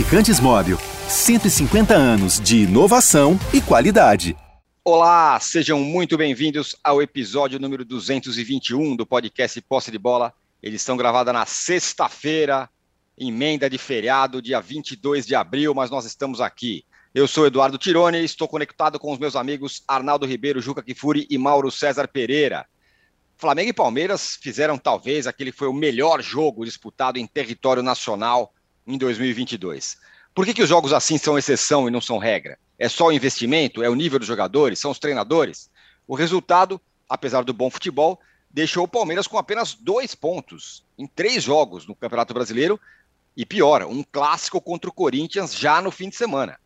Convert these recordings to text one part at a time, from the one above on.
Lubrificantes Móvel. 150 anos de inovação e qualidade. Olá, sejam muito bem-vindos ao episódio número 221 do podcast Posse de Bola. Edição gravada na sexta-feira, emenda de feriado, dia 22 de abril, mas nós estamos aqui. Eu sou Eduardo Tironi e estou conectado com os meus amigos Arnaldo Ribeiro, Juca Kifuri e Mauro César Pereira. Flamengo e Palmeiras fizeram talvez aquele que foi o melhor jogo disputado em território nacional em 2022. Por que, que os jogos assim são exceção e não são regra? É só o investimento? É o nível dos jogadores? São os treinadores? O resultado, apesar do bom futebol, deixou o Palmeiras com apenas dois pontos em três jogos no Campeonato Brasileiro e pior, um clássico contra o Corinthians já no fim de semana.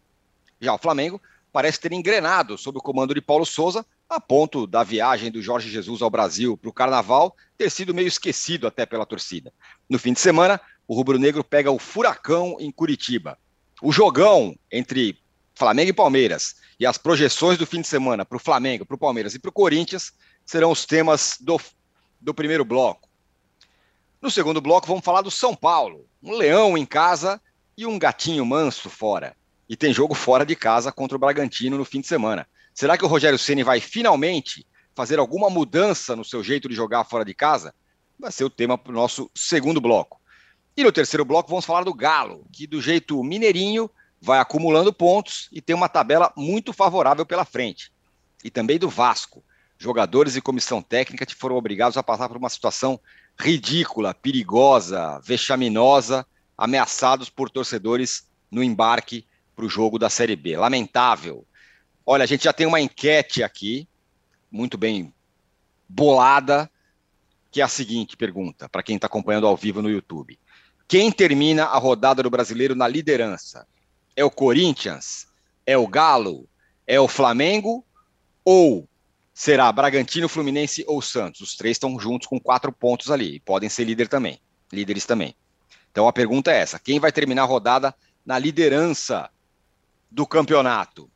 Já o Flamengo parece ter engrenado sob o comando de Paulo Souza a ponto da viagem do Jorge Jesus ao Brasil para o Carnaval ter sido meio esquecido até pela torcida. No fim de semana, o rubro-negro pega o Furacão em Curitiba. O jogão entre Flamengo e Palmeiras e as projeções do fim de semana para o Flamengo, para o Palmeiras e para o Corinthians serão os temas do, do primeiro bloco. No segundo bloco, vamos falar do São Paulo. Um leão em casa e um gatinho manso fora. E tem jogo fora de casa contra o Bragantino no fim de semana. Será que o Rogério Ceni vai finalmente fazer alguma mudança no seu jeito de jogar fora de casa? Vai ser o tema para o nosso segundo bloco. E no terceiro bloco vamos falar do Galo, que do jeito mineirinho vai acumulando pontos e tem uma tabela muito favorável pela frente. E também do Vasco. Jogadores e comissão técnica que foram obrigados a passar por uma situação ridícula, perigosa, vexaminosa, ameaçados por torcedores no embarque para o jogo da Série B. Lamentável. Olha, a gente já tem uma enquete aqui, muito bem bolada, que é a seguinte pergunta, para quem está acompanhando ao vivo no YouTube. Quem termina a rodada do brasileiro na liderança? É o Corinthians? É o Galo? É o Flamengo? Ou será Bragantino, Fluminense ou Santos? Os três estão juntos com quatro pontos ali. E podem ser líder também, líderes também. Então a pergunta é essa: quem vai terminar a rodada na liderança do campeonato?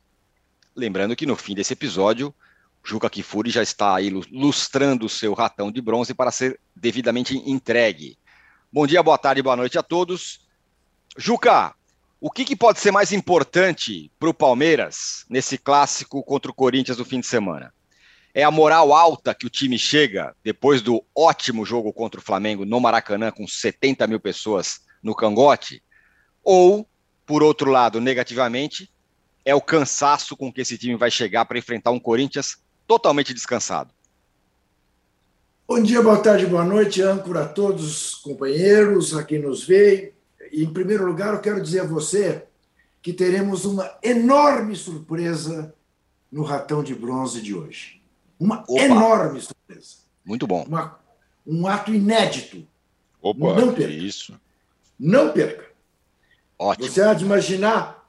Lembrando que no fim desse episódio, Juca Kifuri já está aí lustrando o seu ratão de bronze para ser devidamente entregue. Bom dia, boa tarde, boa noite a todos. Juca, o que, que pode ser mais importante para o Palmeiras nesse clássico contra o Corinthians no fim de semana? É a moral alta que o time chega depois do ótimo jogo contra o Flamengo no Maracanã, com 70 mil pessoas no cangote? Ou, por outro lado, negativamente, é o cansaço com que esse time vai chegar para enfrentar um Corinthians totalmente descansado. Bom dia, boa tarde, boa noite, âncora a todos os companheiros, a quem nos vê. E, em primeiro lugar, eu quero dizer a você que teremos uma enorme surpresa no Ratão de Bronze de hoje. Uma Opa. enorme surpresa. Muito bom. Uma, um ato inédito. Opa, não perca. isso. Não perca. Ótimo. Você há de imaginar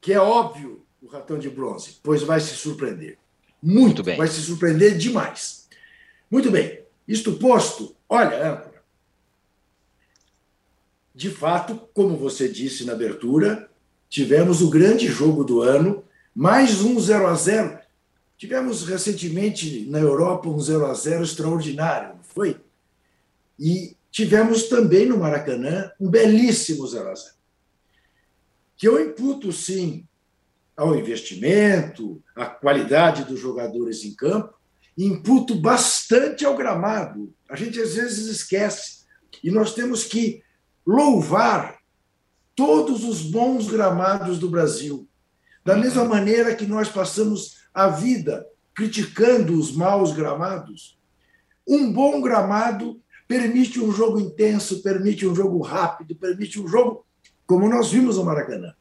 que é óbvio o ratão de bronze, pois vai se surpreender. Muito, Muito bem. Vai se surpreender demais. Muito bem. Isto posto, olha, âncora. De fato, como você disse na abertura, tivemos o grande jogo do ano, mais um 0 a 0 Tivemos recentemente na Europa um 0 a 0 extraordinário, não foi? E tivemos também no Maracanã um belíssimo 0 a 0 que eu imputo, sim, ao investimento, à qualidade dos jogadores em campo, imputo bastante ao gramado. A gente às vezes esquece. E nós temos que louvar todos os bons gramados do Brasil. Da mesma maneira que nós passamos a vida criticando os maus gramados, um bom gramado permite um jogo intenso, permite um jogo rápido, permite um jogo como nós vimos no Maracanã.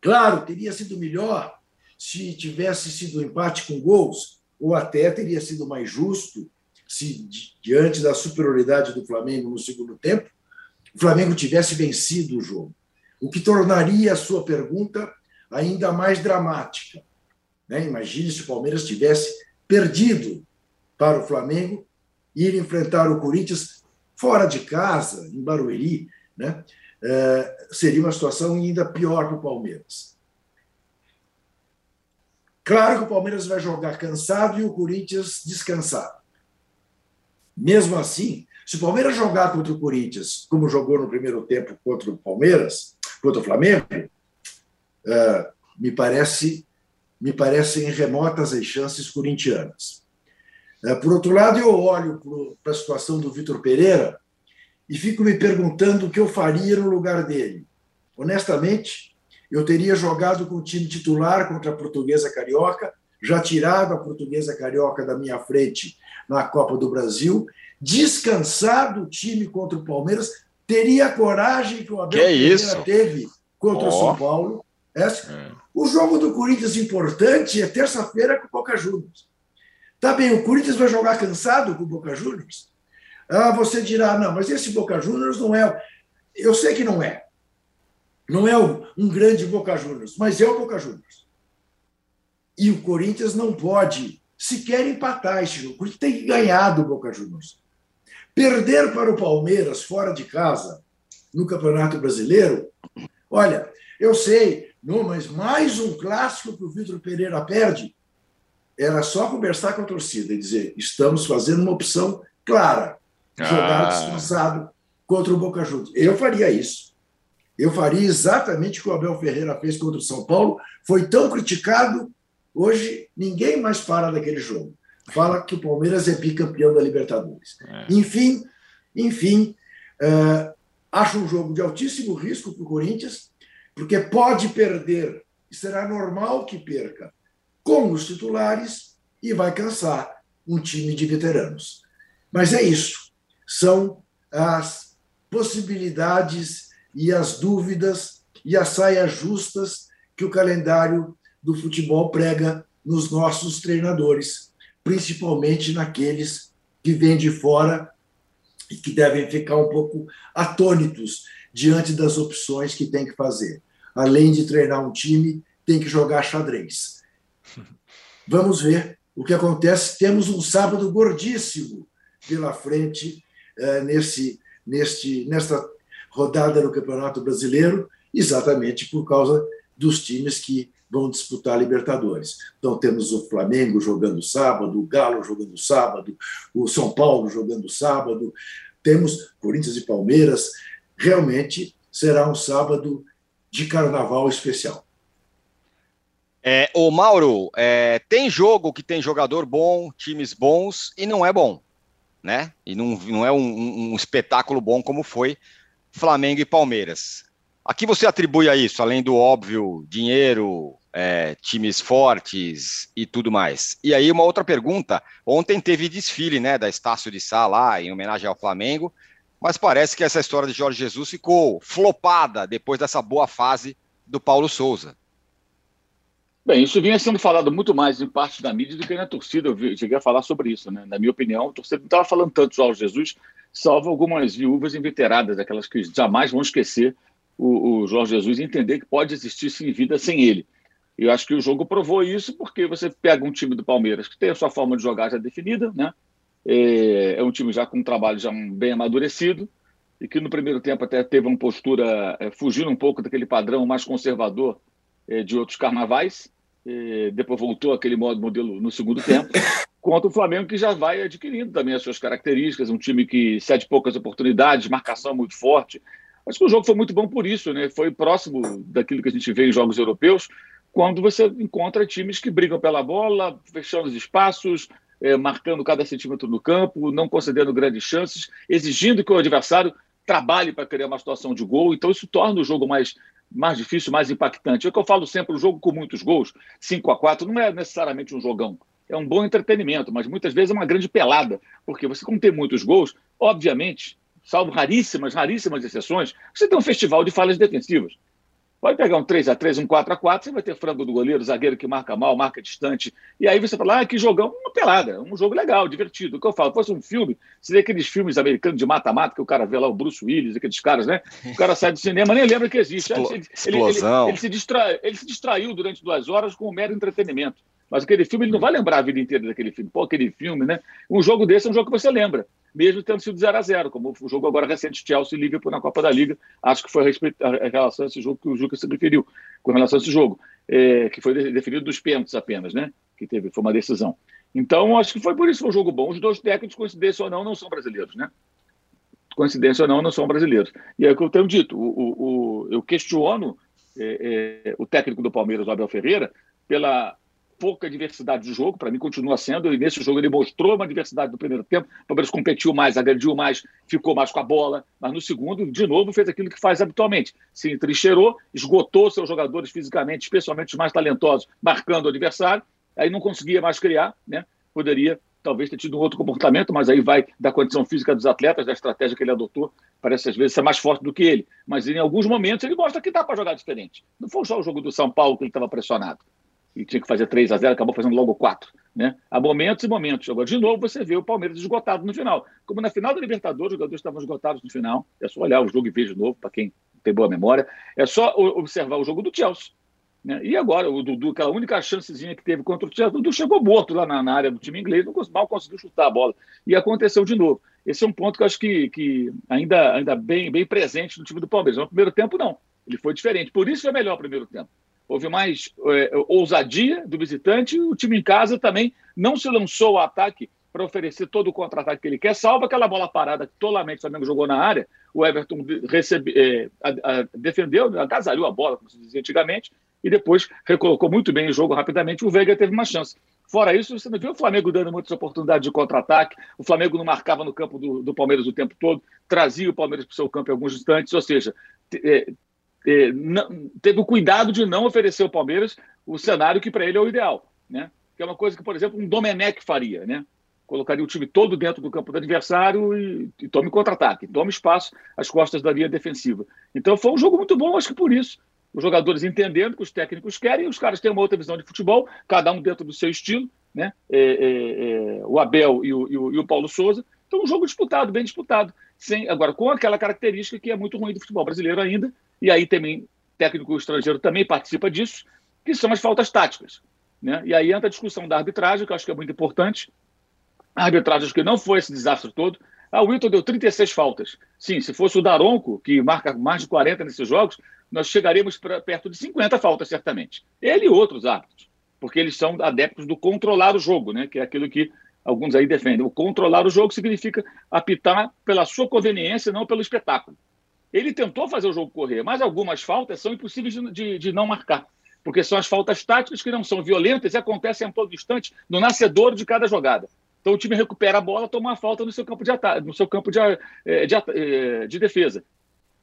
Claro, teria sido melhor se tivesse sido um empate com gols, ou até teria sido mais justo se, diante da superioridade do Flamengo no segundo tempo, o Flamengo tivesse vencido o jogo. O que tornaria a sua pergunta ainda mais dramática. Né? Imagine se o Palmeiras tivesse perdido para o Flamengo ir enfrentar o Corinthians fora de casa, em Barueri, né? É, seria uma situação ainda pior para o Palmeiras. Claro que o Palmeiras vai jogar cansado e o Corinthians descansado. Mesmo assim, se o Palmeiras jogar contra o Corinthians, como jogou no primeiro tempo contra o Palmeiras, contra o Flamengo, uh, me parece me parecem remotas as chances corintianas. Uh, por outro lado, eu olho para a situação do Vitor Pereira e fico me perguntando o que eu faria no lugar dele. Honestamente, eu teria jogado com o time titular contra a Portuguesa Carioca, já tirado a Portuguesa Carioca da minha frente na Copa do Brasil, descansado o time contra o Palmeiras, teria a coragem que o Abel que Pereira teve contra oh. o São Paulo. Essa. É. O jogo do Corinthians importante é terça-feira com o Boca Juniors. Tá bem, o Corinthians vai jogar cansado com o Boca Juniors? Ah, você dirá, não, mas esse Boca Juniors não é. Eu sei que não é. Não é um grande Boca Juniors, mas é o Boca Juniors. E o Corinthians não pode sequer empatar esse jogo. O Corinthians tem que ganhar do Boca Juniors. Perder para o Palmeiras fora de casa no Campeonato Brasileiro, olha, eu sei, não, mas mais um clássico que o Vitor Pereira perde. Era só conversar com a torcida e dizer: estamos fazendo uma opção clara jogar ah. descansado contra o Boca Juniors. Eu faria isso. Eu faria exatamente o que o Abel Ferreira fez contra o São Paulo. Foi tão criticado, hoje ninguém mais fala daquele jogo. Fala que o Palmeiras é bicampeão da Libertadores. É. Enfim, enfim, uh, acho um jogo de altíssimo risco para o Corinthians, porque pode perder, e será normal que perca, com os titulares e vai cansar um time de veteranos. Mas é isso são as possibilidades e as dúvidas e as saias justas que o calendário do futebol prega nos nossos treinadores, principalmente naqueles que vêm de fora e que devem ficar um pouco atônitos diante das opções que tem que fazer. Além de treinar um time, tem que jogar xadrez. Vamos ver o que acontece. Temos um sábado gordíssimo pela frente é, nesse, neste, nesta rodada do Campeonato Brasileiro, exatamente por causa dos times que vão disputar Libertadores. Então temos o Flamengo jogando sábado, o Galo jogando sábado, o São Paulo jogando sábado, temos Corinthians e Palmeiras. Realmente será um sábado de carnaval especial. É, o Mauro, é, tem jogo que tem jogador bom, times bons e não é bom né? E não, não é um, um espetáculo bom como foi Flamengo e Palmeiras. A que você atribui a isso, além do óbvio dinheiro, é, times fortes e tudo mais? E aí, uma outra pergunta: ontem teve desfile né, da Estácio de Sá lá, em homenagem ao Flamengo, mas parece que essa história de Jorge Jesus ficou flopada depois dessa boa fase do Paulo Souza. Bem, isso vinha sendo falado muito mais em parte da mídia do que na torcida. Eu cheguei a falar sobre isso, né? Na minha opinião, a torcida não estava falando tanto de Jorge Jesus, salvo algumas viúvas inveteradas, aquelas que jamais vão esquecer o, o Jorge Jesus e entender que pode existir sim vida sem ele. Eu acho que o jogo provou isso porque você pega um time do Palmeiras que tem a sua forma de jogar já definida, né? É, é um time já com um trabalho já bem amadurecido e que no primeiro tempo até teve uma postura é, fugindo um pouco daquele padrão mais conservador é, de outros carnavais depois voltou aquele modo modelo no segundo tempo, contra o Flamengo que já vai adquirindo também as suas características, um time que cede poucas oportunidades, marcação muito forte. Acho que o jogo foi muito bom por isso, né? Foi próximo daquilo que a gente vê em jogos europeus, quando você encontra times que brigam pela bola, fechando os espaços, é, marcando cada centímetro do campo, não concedendo grandes chances, exigindo que o adversário trabalhe para criar uma situação de gol. Então, isso torna o jogo mais mais difícil, mais impactante. É o que eu falo sempre, um jogo com muitos gols, 5 a 4 não é necessariamente um jogão. É um bom entretenimento, mas muitas vezes é uma grande pelada, porque você, como tem muitos gols, obviamente, salvo raríssimas, raríssimas exceções, você tem um festival de falhas defensivas. Pode pegar um 3 a 3 um 4 a 4 você vai ter frango do goleiro, zagueiro que marca mal, marca distante. E aí você fala, ah, que jogão, uma pelada, um jogo legal, divertido. O que eu falo, fosse um filme, seria aqueles filmes americanos de mata-mata, que o cara vê lá o Bruce Willis, aqueles caras, né? O cara sai do cinema, nem lembra que existe. Expl ele, ele, ele, ele, se distra... ele se distraiu durante duas horas com um mero entretenimento. Mas aquele filme, ele não vai lembrar a vida inteira daquele filme. Pô, aquele filme, né? Um jogo desse é um jogo que você lembra mesmo tendo sido 0 a 0 como o jogo agora recente Chelsea e Liverpool na Copa da Liga. Acho que foi a, respeito, a relação a esse jogo que o Juca se referiu, com relação a esse jogo, é, que foi definido dos pênaltis apenas, né? Que teve, foi uma decisão. Então, acho que foi por isso que foi um jogo bom. Os dois técnicos, coincidência ou não, não são brasileiros, né? coincidência ou não, não são brasileiros. E é o que eu tenho dito, o, o, o eu questiono é, é, o técnico do Palmeiras, o Abel Ferreira, pela pouca diversidade de jogo, para mim continua sendo, e nesse jogo ele mostrou uma diversidade no primeiro tempo, o Palmeiras competiu mais, agrediu mais, ficou mais com a bola, mas no segundo, de novo, fez aquilo que faz habitualmente, se entrincheirou, esgotou seus jogadores fisicamente, especialmente os mais talentosos, marcando o adversário, aí não conseguia mais criar, né? poderia talvez ter tido um outro comportamento, mas aí vai da condição física dos atletas, da estratégia que ele adotou, parece às vezes ser mais forte do que ele. Mas em alguns momentos ele mostra que dá para jogar diferente. Não foi só o jogo do São Paulo que ele estava pressionado e tinha que fazer 3 a 0 acabou fazendo logo 4. Né? Há momentos e momentos. Agora, de novo, você vê o Palmeiras esgotado no final. Como na final da Libertadores, os jogadores estavam esgotados no final. É só olhar o jogo e ver de novo, para quem tem boa memória. É só observar o jogo do Chelsea. Né? E agora, o Dudu, aquela única chancezinha que teve contra o Chelsea, o Dudu chegou morto lá na, na área do time inglês, não mal conseguiu chutar a bola. E aconteceu de novo. Esse é um ponto que eu acho que, que ainda, ainda bem, bem presente no time do Palmeiras. No primeiro tempo, não. Ele foi diferente. Por isso foi melhor o primeiro tempo. Houve mais é, ousadia do visitante. O time em casa também não se lançou ao ataque para oferecer todo o contra-ataque que ele quer, salvo aquela bola parada que tolamente o Flamengo jogou na área. O Everton recebe, é, a, a, defendeu, agasalhou a bola, como se dizia antigamente, e depois recolocou muito bem o jogo rapidamente. O Veiga teve uma chance. Fora isso, você não viu o Flamengo dando muitas oportunidades de contra-ataque, o Flamengo não marcava no campo do, do, Palmeiras o tempo todo, trazia o Palmeiras para o seu campo em alguns instantes, ou seja, é, teve o cuidado de não oferecer ao Palmeiras o cenário que para ele é o ideal, né? que é uma coisa que, por exemplo, um Domenech faria, né? colocaria o time todo dentro do campo do adversário e, e tome contra-ataque, tome espaço às costas da linha defensiva. Então foi um jogo muito bom, acho que por isso os jogadores entendendo que os técnicos querem, os caras têm uma outra visão de futebol, cada um dentro do seu estilo, né? É, é, é, o Abel e o, e, o, e o, Paulo Souza. Então, um jogo disputado, bem disputado. Sem, agora, com aquela característica que é muito ruim do futebol brasileiro ainda, e aí também técnico estrangeiro também participa disso, que são as faltas táticas. Né? E aí entra a discussão da arbitragem, que eu acho que é muito importante. A arbitragem acho que não foi esse desastre todo. Ah, o Wilton deu 36 faltas. Sim, se fosse o Daronco, que marca mais de 40 nesses jogos, nós chegaríamos pra, perto de 50 faltas, certamente. Ele e outros árbitros, porque eles são adeptos do controlar o jogo, né? que é aquilo que alguns aí defendem. O controlar o jogo significa apitar pela sua conveniência, não pelo espetáculo. Ele tentou fazer o jogo correr, mas algumas faltas são impossíveis de, de, de não marcar, porque são as faltas táticas que não são violentas e acontecem a todo instante no nascedor de cada jogada. Então o time recupera a bola, toma uma falta no seu campo de ataque, no seu campo de, eh, de, eh, de defesa.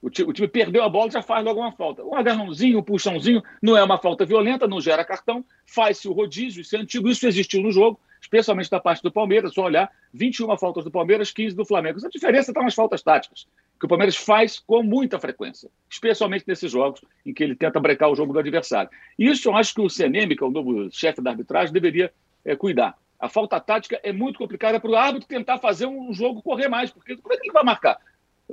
O time, o time, perdeu a bola, já faz logo uma falta. Um agarrãozinho, um puxãozinho, não é uma falta violenta, não gera cartão, faz-se o rodízio, isso é antigo, isso existiu no jogo, especialmente da parte do Palmeiras, só olhar, 21 faltas do Palmeiras, 15 do Flamengo. Essa diferença está nas faltas táticas, que o Palmeiras faz com muita frequência, especialmente nesses jogos em que ele tenta brecar o jogo do adversário. Isso eu acho que o CNM, que é o novo chefe da arbitragem, deveria é, cuidar. A falta tática é muito complicada para o árbitro tentar fazer um jogo correr mais, porque como é que ele vai marcar?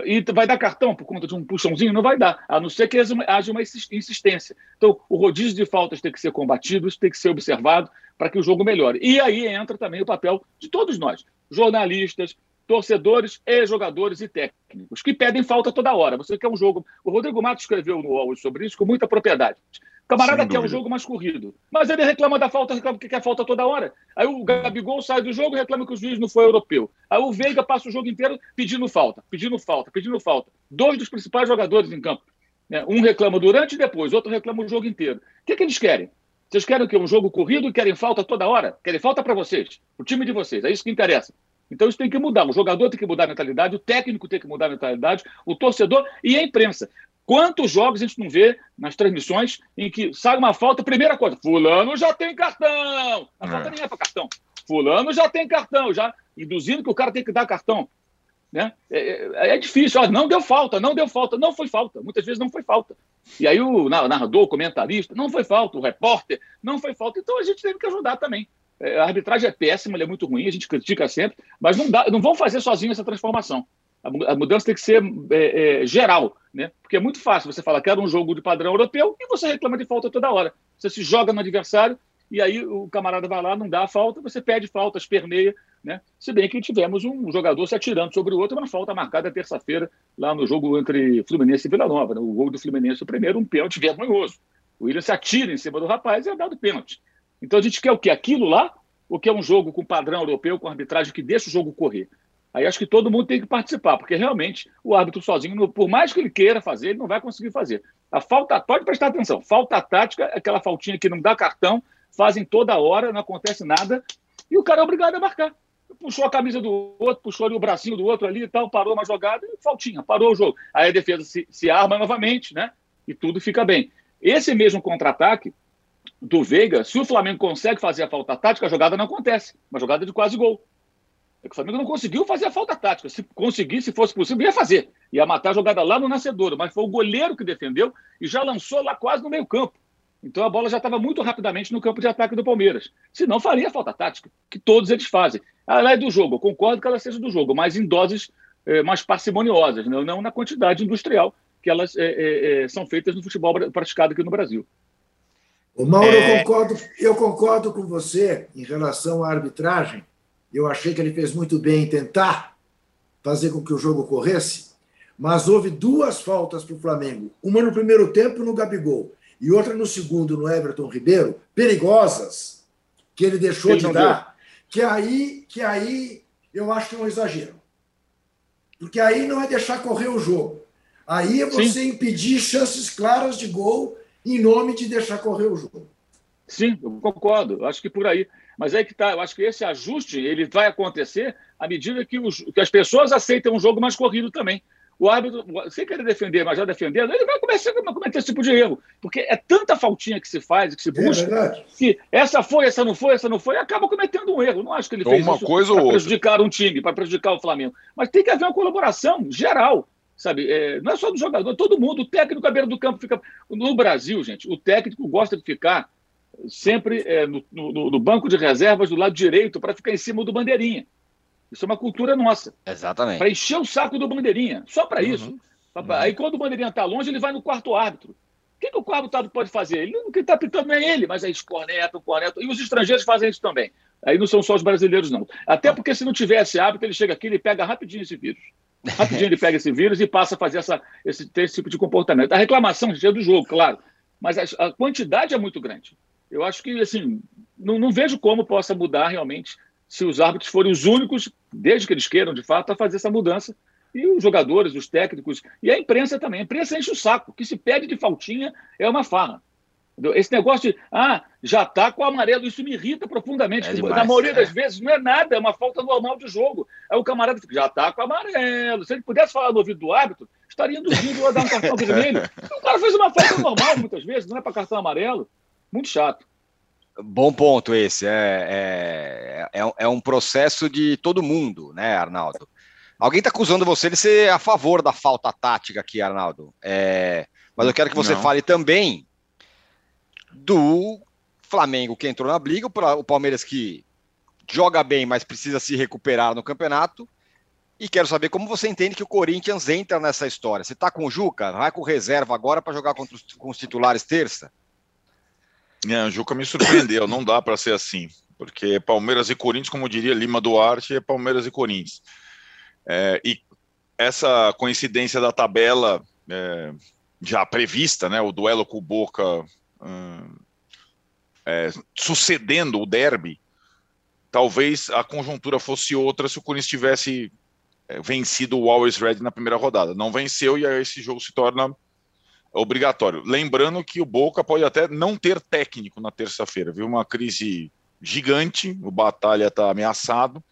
E vai dar cartão por conta de um puxãozinho? Não vai dar, a não ser que haja uma insistência. Então, o rodízio de faltas tem que ser combatido, isso tem que ser observado para que o jogo melhore. E aí entra também o papel de todos nós, jornalistas, torcedores e jogadores e técnicos, que pedem falta toda hora. Você quer um jogo. O Rodrigo Matos escreveu no UOL sobre isso com muita propriedade. Camarada quer um jogo mais corrido. Mas ele reclama da falta, reclama que quer falta toda hora. Aí o Gabigol sai do jogo e reclama que o juiz não foi europeu. Aí o Veiga passa o jogo inteiro pedindo falta, pedindo falta, pedindo falta. Dois dos principais jogadores em campo. Né? Um reclama durante e depois, outro reclama o jogo inteiro. O que, é que eles querem? Vocês querem o quê? Um jogo corrido e querem falta toda hora? Querem falta para vocês, o time de vocês. É isso que interessa. Então isso tem que mudar. O jogador tem que mudar a mentalidade, o técnico tem que mudar a mentalidade, o torcedor e a imprensa. Quantos jogos a gente não vê nas transmissões em que sai uma falta, primeira coisa, fulano já tem cartão. A é. falta nem é para cartão. Fulano já tem cartão, já induzindo que o cara tem que dar cartão. Né? É, é, é difícil, não deu falta, não deu falta, não foi falta, muitas vezes não foi falta. E aí o narrador, o comentarista, não foi falta, o repórter, não foi falta, então a gente teve que ajudar também. É, a arbitragem é péssima, ela é muito ruim, a gente critica sempre, mas não, dá, não vão fazer sozinho essa transformação. A mudança tem que ser é, é, geral, né? Porque é muito fácil você falar que era um jogo de padrão europeu e você reclama de falta toda hora. Você se joga no adversário e aí o camarada vai lá, não dá a falta, você pede falta, esperneia, né? Se bem que tivemos um jogador se atirando sobre o outro, uma falta marcada terça-feira lá no jogo entre Fluminense e Vila Nova. Né? O gol do Fluminense, o primeiro, um pênalti vergonhoso. O William se atira em cima do rapaz e é dado pênalti. Então a gente quer o quê? Aquilo lá? Ou quer um jogo com padrão europeu, com arbitragem que deixa o jogo correr? Aí acho que todo mundo tem que participar, porque realmente o árbitro sozinho, por mais que ele queira fazer, ele não vai conseguir fazer. A falta, pode prestar atenção, falta tática, aquela faltinha que não dá cartão, fazem toda hora, não acontece nada, e o cara é obrigado a marcar. Puxou a camisa do outro, puxou ali o bracinho do outro ali e tal, parou uma jogada e faltinha, parou o jogo. Aí a defesa se, se arma novamente, né? E tudo fica bem. Esse mesmo contra-ataque do Veiga, se o Flamengo consegue fazer a falta tática, a jogada não acontece. Uma jogada de quase gol. É que o Flamengo não conseguiu fazer a falta tática. Se conseguisse, se fosse possível, ia fazer. Ia matar a jogada lá no nascedor. Mas foi o goleiro que defendeu e já lançou lá quase no meio campo. Então a bola já estava muito rapidamente no campo de ataque do Palmeiras. Se não, faria falta tática, que todos eles fazem. Ela é do jogo, eu concordo que ela seja do jogo, mas em doses é, mais parcimoniosas, né? não na quantidade industrial que elas é, é, são feitas no futebol praticado aqui no Brasil. O Mauro, eu, concordo, eu concordo com você em relação à arbitragem. Eu achei que ele fez muito bem em tentar fazer com que o jogo corresse, mas houve duas faltas para o Flamengo. Uma no primeiro tempo no Gabigol e outra no segundo no Everton Ribeiro, perigosas, que ele deixou ele de dar, que aí, que aí eu acho que é um exagero. Porque aí não é deixar correr o jogo. Aí é você Sim. impedir chances claras de gol em nome de deixar correr o jogo. Sim, eu concordo. Acho que por aí. Mas é que tá. Eu acho que esse ajuste ele vai acontecer à medida que, os, que as pessoas aceitem um jogo mais corrido também. O árbitro, sem querer defender, mas já defendendo, ele vai começar a cometer esse tipo de erro. Porque é tanta faltinha que se faz, que se é busca, é que essa foi, essa não foi, essa não foi, e acaba cometendo um erro. Não acho que ele fez uma isso para prejudicar um time, para prejudicar o Flamengo. Mas tem que haver uma colaboração geral sabe? É, não é só do jogador, todo mundo. O técnico à beira do campo fica. No Brasil, gente, o técnico gosta de ficar sempre é, no, no, no, banco de reservas do lado direito para ficar em cima do bandeirinha. Isso é uma cultura nossa. Exatamente. Para encher o saco do bandeirinha, só para isso. Uhum. Aí quando o bandeirinha está longe, ele vai no quarto árbitro. O que, que o quarto árbitro pode fazer? Ele não está pitando nem ele, mas aí escorneta, corneta. E os estrangeiros fazem isso também. Aí não são só os brasileiros, não. Até porque se não tivesse hábito, ele chega aqui e pega rapidinho esse vírus. Rapidinho ele pega esse vírus e passa a fazer essa, esse, esse tipo de comportamento. A reclamação é do jogo, claro, mas a, a, quantidade é muito grande. Eu acho que, assim, não, não vejo como possa mudar realmente se os árbitros forem os únicos, desde que eles queiram, de fato, a fazer essa mudança. E os jogadores, os técnicos, e a imprensa também. A imprensa enche o saco. O que se pede de faltinha é uma farra. Esse negócio de, ah, já tá com o amarelo, isso me irrita profundamente. É demais, Na maioria é. das vezes não é nada, é uma falta normal de jogo. Aí o camarada fica, já tá com o amarelo. Se ele pudesse falar no ouvido do árbitro, estaria induzindo a dar um cartão vermelho. O cara fez uma falta normal muitas vezes, não é para cartão amarelo. Muito chato. Bom ponto esse. É, é, é, é um processo de todo mundo, né, Arnaldo? Alguém está acusando você de ser a favor da falta tática aqui, Arnaldo. É, mas eu quero que você não. fale também do Flamengo que entrou na briga, o Palmeiras que joga bem, mas precisa se recuperar no campeonato. E quero saber como você entende que o Corinthians entra nessa história. Você está com o Juca? Vai com reserva agora para jogar contra os, com os titulares terça? É, o Juca me surpreendeu, não dá para ser assim. Porque Palmeiras e Corinthians, como diria Lima Duarte, é Palmeiras e Corinthians. É, e essa coincidência da tabela é, já prevista, né, o duelo com o Boca é, sucedendo o derby, talvez a conjuntura fosse outra se o Corinthians tivesse é, vencido o Always Red na primeira rodada. Não venceu e aí esse jogo se torna obrigatório. Lembrando que o Boca pode até não ter técnico na terça-feira, viu? Uma crise gigante, o Batalha está ameaçado,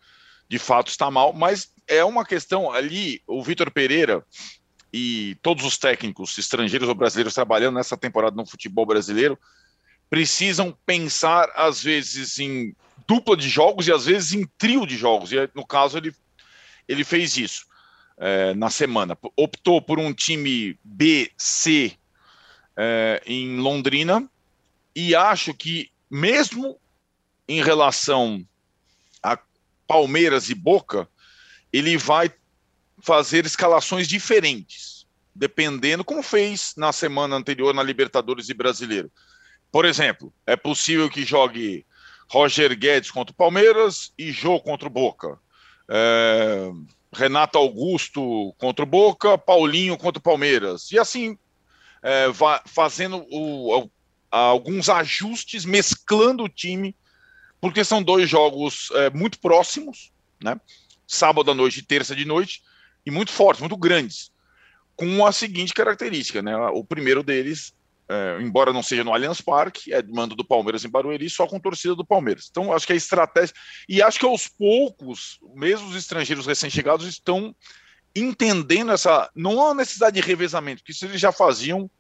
de fato está mal, mas é uma questão ali, o Vitor Pereira e todos os técnicos estrangeiros ou brasileiros trabalhando nessa temporada no futebol brasileiro precisam pensar às vezes em dupla de jogos e às vezes em trio de jogos. E no caso ele ele fez isso é, na semana. Optou por um time B, C é, em Londrina e acho que mesmo em relação a Palmeiras e Boca, ele vai fazer escalações diferentes, dependendo, como fez na semana anterior na Libertadores e Brasileiro. Por exemplo, é possível que jogue Roger Guedes contra o Palmeiras e Jô contra o Boca. É, Renato Augusto contra o Boca, Paulinho contra o Palmeiras. E assim, é, fazendo o, o, alguns ajustes, mesclando o time, porque são dois jogos é, muito próximos, né? sábado à noite e terça de noite, e muito fortes, muito grandes, com a seguinte característica, né? O primeiro deles, é, embora não seja no Allianz Parque, é mando do Palmeiras em Barueri, só com torcida do Palmeiras. Então, acho que a estratégia. E acho que aos poucos, mesmo os estrangeiros recém-chegados estão entendendo essa. Não há necessidade de revezamento, porque isso eles já faziam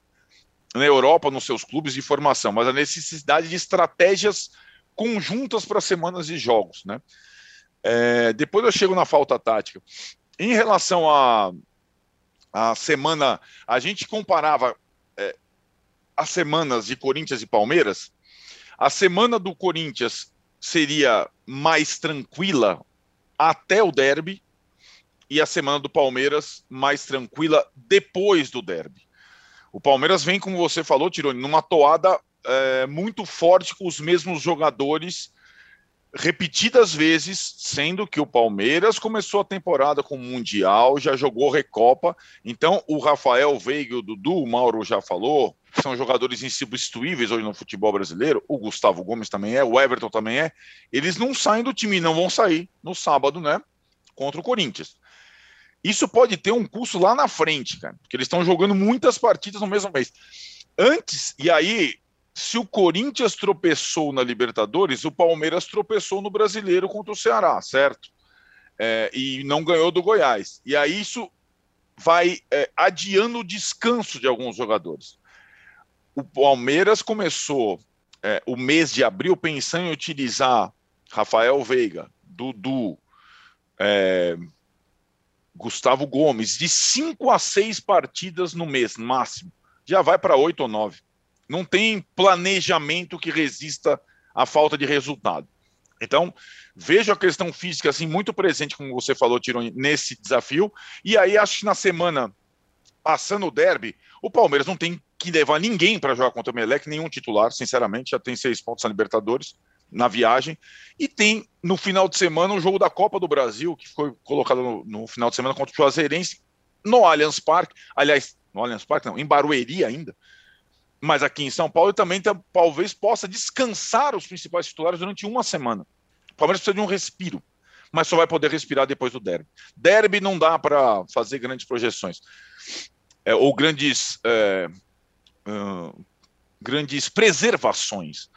na Europa, nos seus clubes de formação, mas a necessidade de estratégias conjuntas para semanas de jogos, né? É, depois eu chego na falta tática. Em relação a, a semana, a gente comparava as semanas de Corinthians e Palmeiras. A semana do Corinthians seria mais tranquila até o derby e a semana do Palmeiras mais tranquila depois do derby. O Palmeiras vem, como você falou, Tironi, numa toada é, muito forte com os mesmos jogadores repetidas vezes, sendo que o Palmeiras começou a temporada com o Mundial, já jogou Recopa. Então, o Rafael Veiga, o Dudu, o Mauro já falou, são jogadores insubstituíveis hoje no futebol brasileiro. O Gustavo Gomes também é, o Everton também é. Eles não saem do time, não vão sair no sábado, né? Contra o Corinthians. Isso pode ter um custo lá na frente, cara, porque eles estão jogando muitas partidas no mesmo mês. Antes, e aí se o Corinthians tropeçou na Libertadores, o Palmeiras tropeçou no Brasileiro contra o Ceará, certo? É, e não ganhou do Goiás. E aí isso vai é, adiando o descanso de alguns jogadores. O Palmeiras começou é, o mês de abril pensando em utilizar Rafael Veiga, Dudu, é, Gustavo Gomes, de cinco a seis partidas no mês, máximo. Já vai para oito ou nove não tem planejamento que resista à falta de resultado. Então, vejo a questão física assim muito presente, como você falou, Tironi, nesse desafio. E aí acho que na semana passando o derby, o Palmeiras não tem que levar ninguém para jogar contra o Melec, nenhum titular, sinceramente, já tem seis pontos na Libertadores na viagem. E tem no final de semana o jogo da Copa do Brasil, que foi colocado no, no final de semana contra o Juazeirense no Allianz Parque. Aliás, no Allianz Parque, não, em Barueri ainda mas aqui em São Paulo também talvez possa descansar os principais titulares durante uma semana. O Palmeiras precisa de um respiro, mas só vai poder respirar depois do derby. Derby não dá para fazer grandes projeções é, ou grandes é, grandes preservações.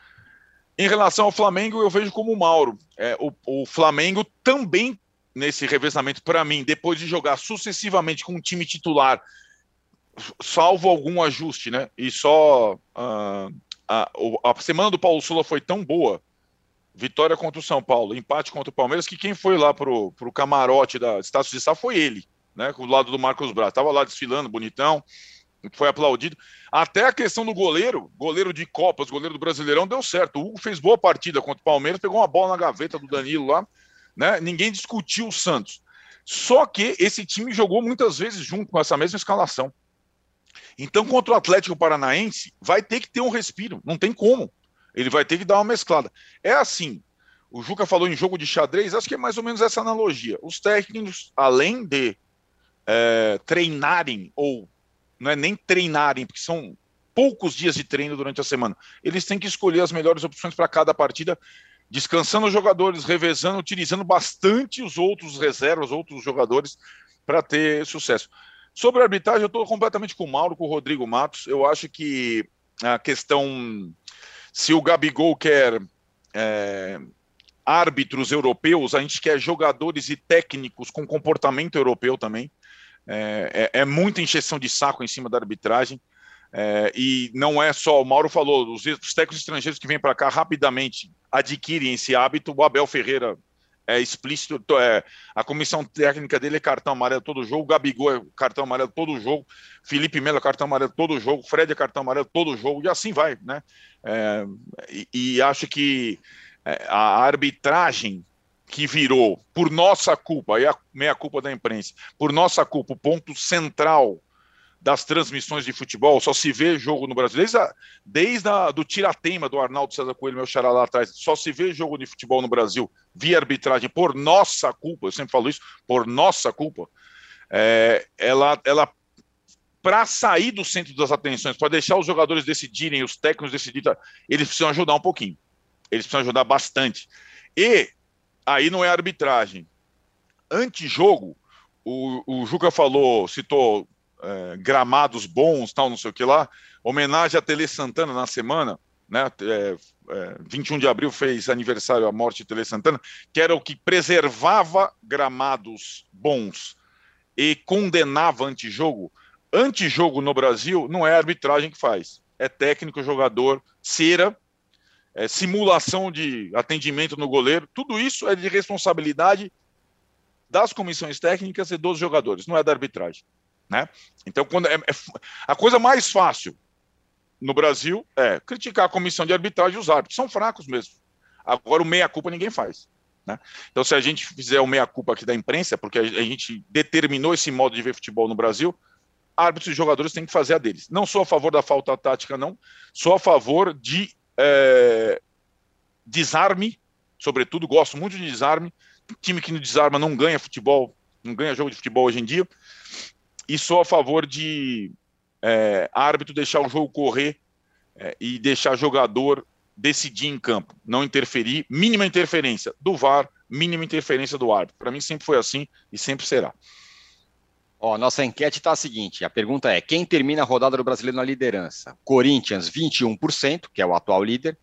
Em relação ao Flamengo, eu vejo como o Mauro. É, o, o Flamengo também nesse revezamento, para mim, depois de jogar sucessivamente com um time titular salvo algum ajuste, né? E só uh, a, a semana do Paulo Sula foi tão boa, vitória contra o São Paulo, empate contra o Palmeiras, que quem foi lá pro, pro camarote da Estácio de Sá foi ele, né? Com o lado do Marcos Braz, tava lá desfilando, bonitão, foi aplaudido. Até a questão do goleiro, goleiro de Copas, goleiro do Brasileirão, deu certo. O Hugo fez boa partida contra o Palmeiras, pegou uma bola na gaveta do Danilo lá, né? Ninguém discutiu o Santos. Só que esse time jogou muitas vezes junto com essa mesma escalação. Então, contra o Atlético Paranaense, vai ter que ter um respiro, não tem como. Ele vai ter que dar uma mesclada. É assim, o Juca falou em jogo de xadrez, acho que é mais ou menos essa analogia. Os técnicos, além de é, treinarem, ou não é nem treinarem, porque são poucos dias de treino durante a semana, eles têm que escolher as melhores opções para cada partida, descansando os jogadores, revezando, utilizando bastante os outros reservas, outros jogadores, para ter sucesso. Sobre a arbitragem, eu estou completamente com o Mauro, com o Rodrigo Matos. Eu acho que a questão se o Gabigol quer é, árbitros europeus, a gente quer jogadores e técnicos com comportamento europeu também. É, é, é muita encheção de saco em cima da arbitragem. É, e não é só, o Mauro falou, os, os técnicos estrangeiros que vêm para cá rapidamente adquirem esse hábito. O Abel Ferreira é explícito, é, a comissão técnica dele é cartão amarelo todo jogo, Gabigol é cartão amarelo todo jogo, Felipe Melo é cartão amarelo todo jogo, Fred é cartão amarelo todo jogo, e assim vai, né? É, e, e, acho que é, a arbitragem que virou, por nossa culpa, e a meia culpa da imprensa, por nossa culpa, o ponto central das transmissões de futebol, só se vê jogo no Brasil, desde, a, desde a, do tiratema do Arnaldo César Coelho, meu xará lá atrás, só se vê jogo de futebol no Brasil via arbitragem por nossa culpa, eu sempre falo isso, por nossa culpa, é, ela, ela para sair do centro das atenções, para deixar os jogadores decidirem, os técnicos decidirem, eles precisam ajudar um pouquinho, eles precisam ajudar bastante. E aí não é arbitragem, antijogo, o, o Juca falou, citou é, gramados bons, tal, não sei o que lá, homenagem a Tele Santana na semana, né? É, é, 21 de abril fez aniversário a morte de Tele Santana, que era o que preservava gramados bons e condenava antijogo. Antijogo no Brasil não é arbitragem que faz, é técnico, jogador, cera, é, simulação de atendimento no goleiro, tudo isso é de responsabilidade das comissões técnicas e dos jogadores, não é da arbitragem. Né? Então, quando é, é, a coisa mais fácil no Brasil é criticar a comissão de arbitragem e os árbitros. São fracos mesmo. Agora, o meia-culpa ninguém faz. Né? Então, se a gente fizer o meia-culpa aqui da imprensa, porque a gente determinou esse modo de ver futebol no Brasil, árbitros e jogadores têm que fazer a deles. Não sou a favor da falta tática, não. Sou a favor de é, desarme, sobretudo. Gosto muito de desarme. Time que não desarma não ganha futebol, não ganha jogo de futebol hoje em dia. E sou a favor de é, árbitro deixar o jogo correr é, e deixar jogador decidir em campo, não interferir, mínima interferência do VAR, mínima interferência do árbitro. Para mim sempre foi assim e sempre será. Ó, nossa enquete está a seguinte: a pergunta é: quem termina a rodada do brasileiro na liderança? Corinthians, 21%, que é o atual líder.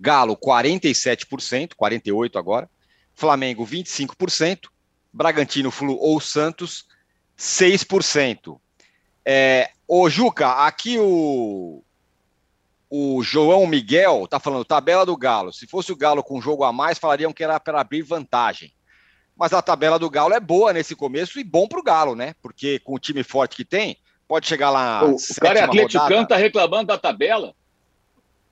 Galo, 47%, 48% agora. Flamengo, 25%. Bragantino, Flu ou Santos, 6%. É, ô, Juca, aqui o, o João Miguel tá falando tabela do Galo. Se fosse o Galo com jogo a mais, falariam que era para abrir vantagem. Mas a tabela do Galo é boa nesse começo e bom para o Galo, né? Porque com o time forte que tem, pode chegar lá. O, o cara é atleticano, tá reclamando da tabela?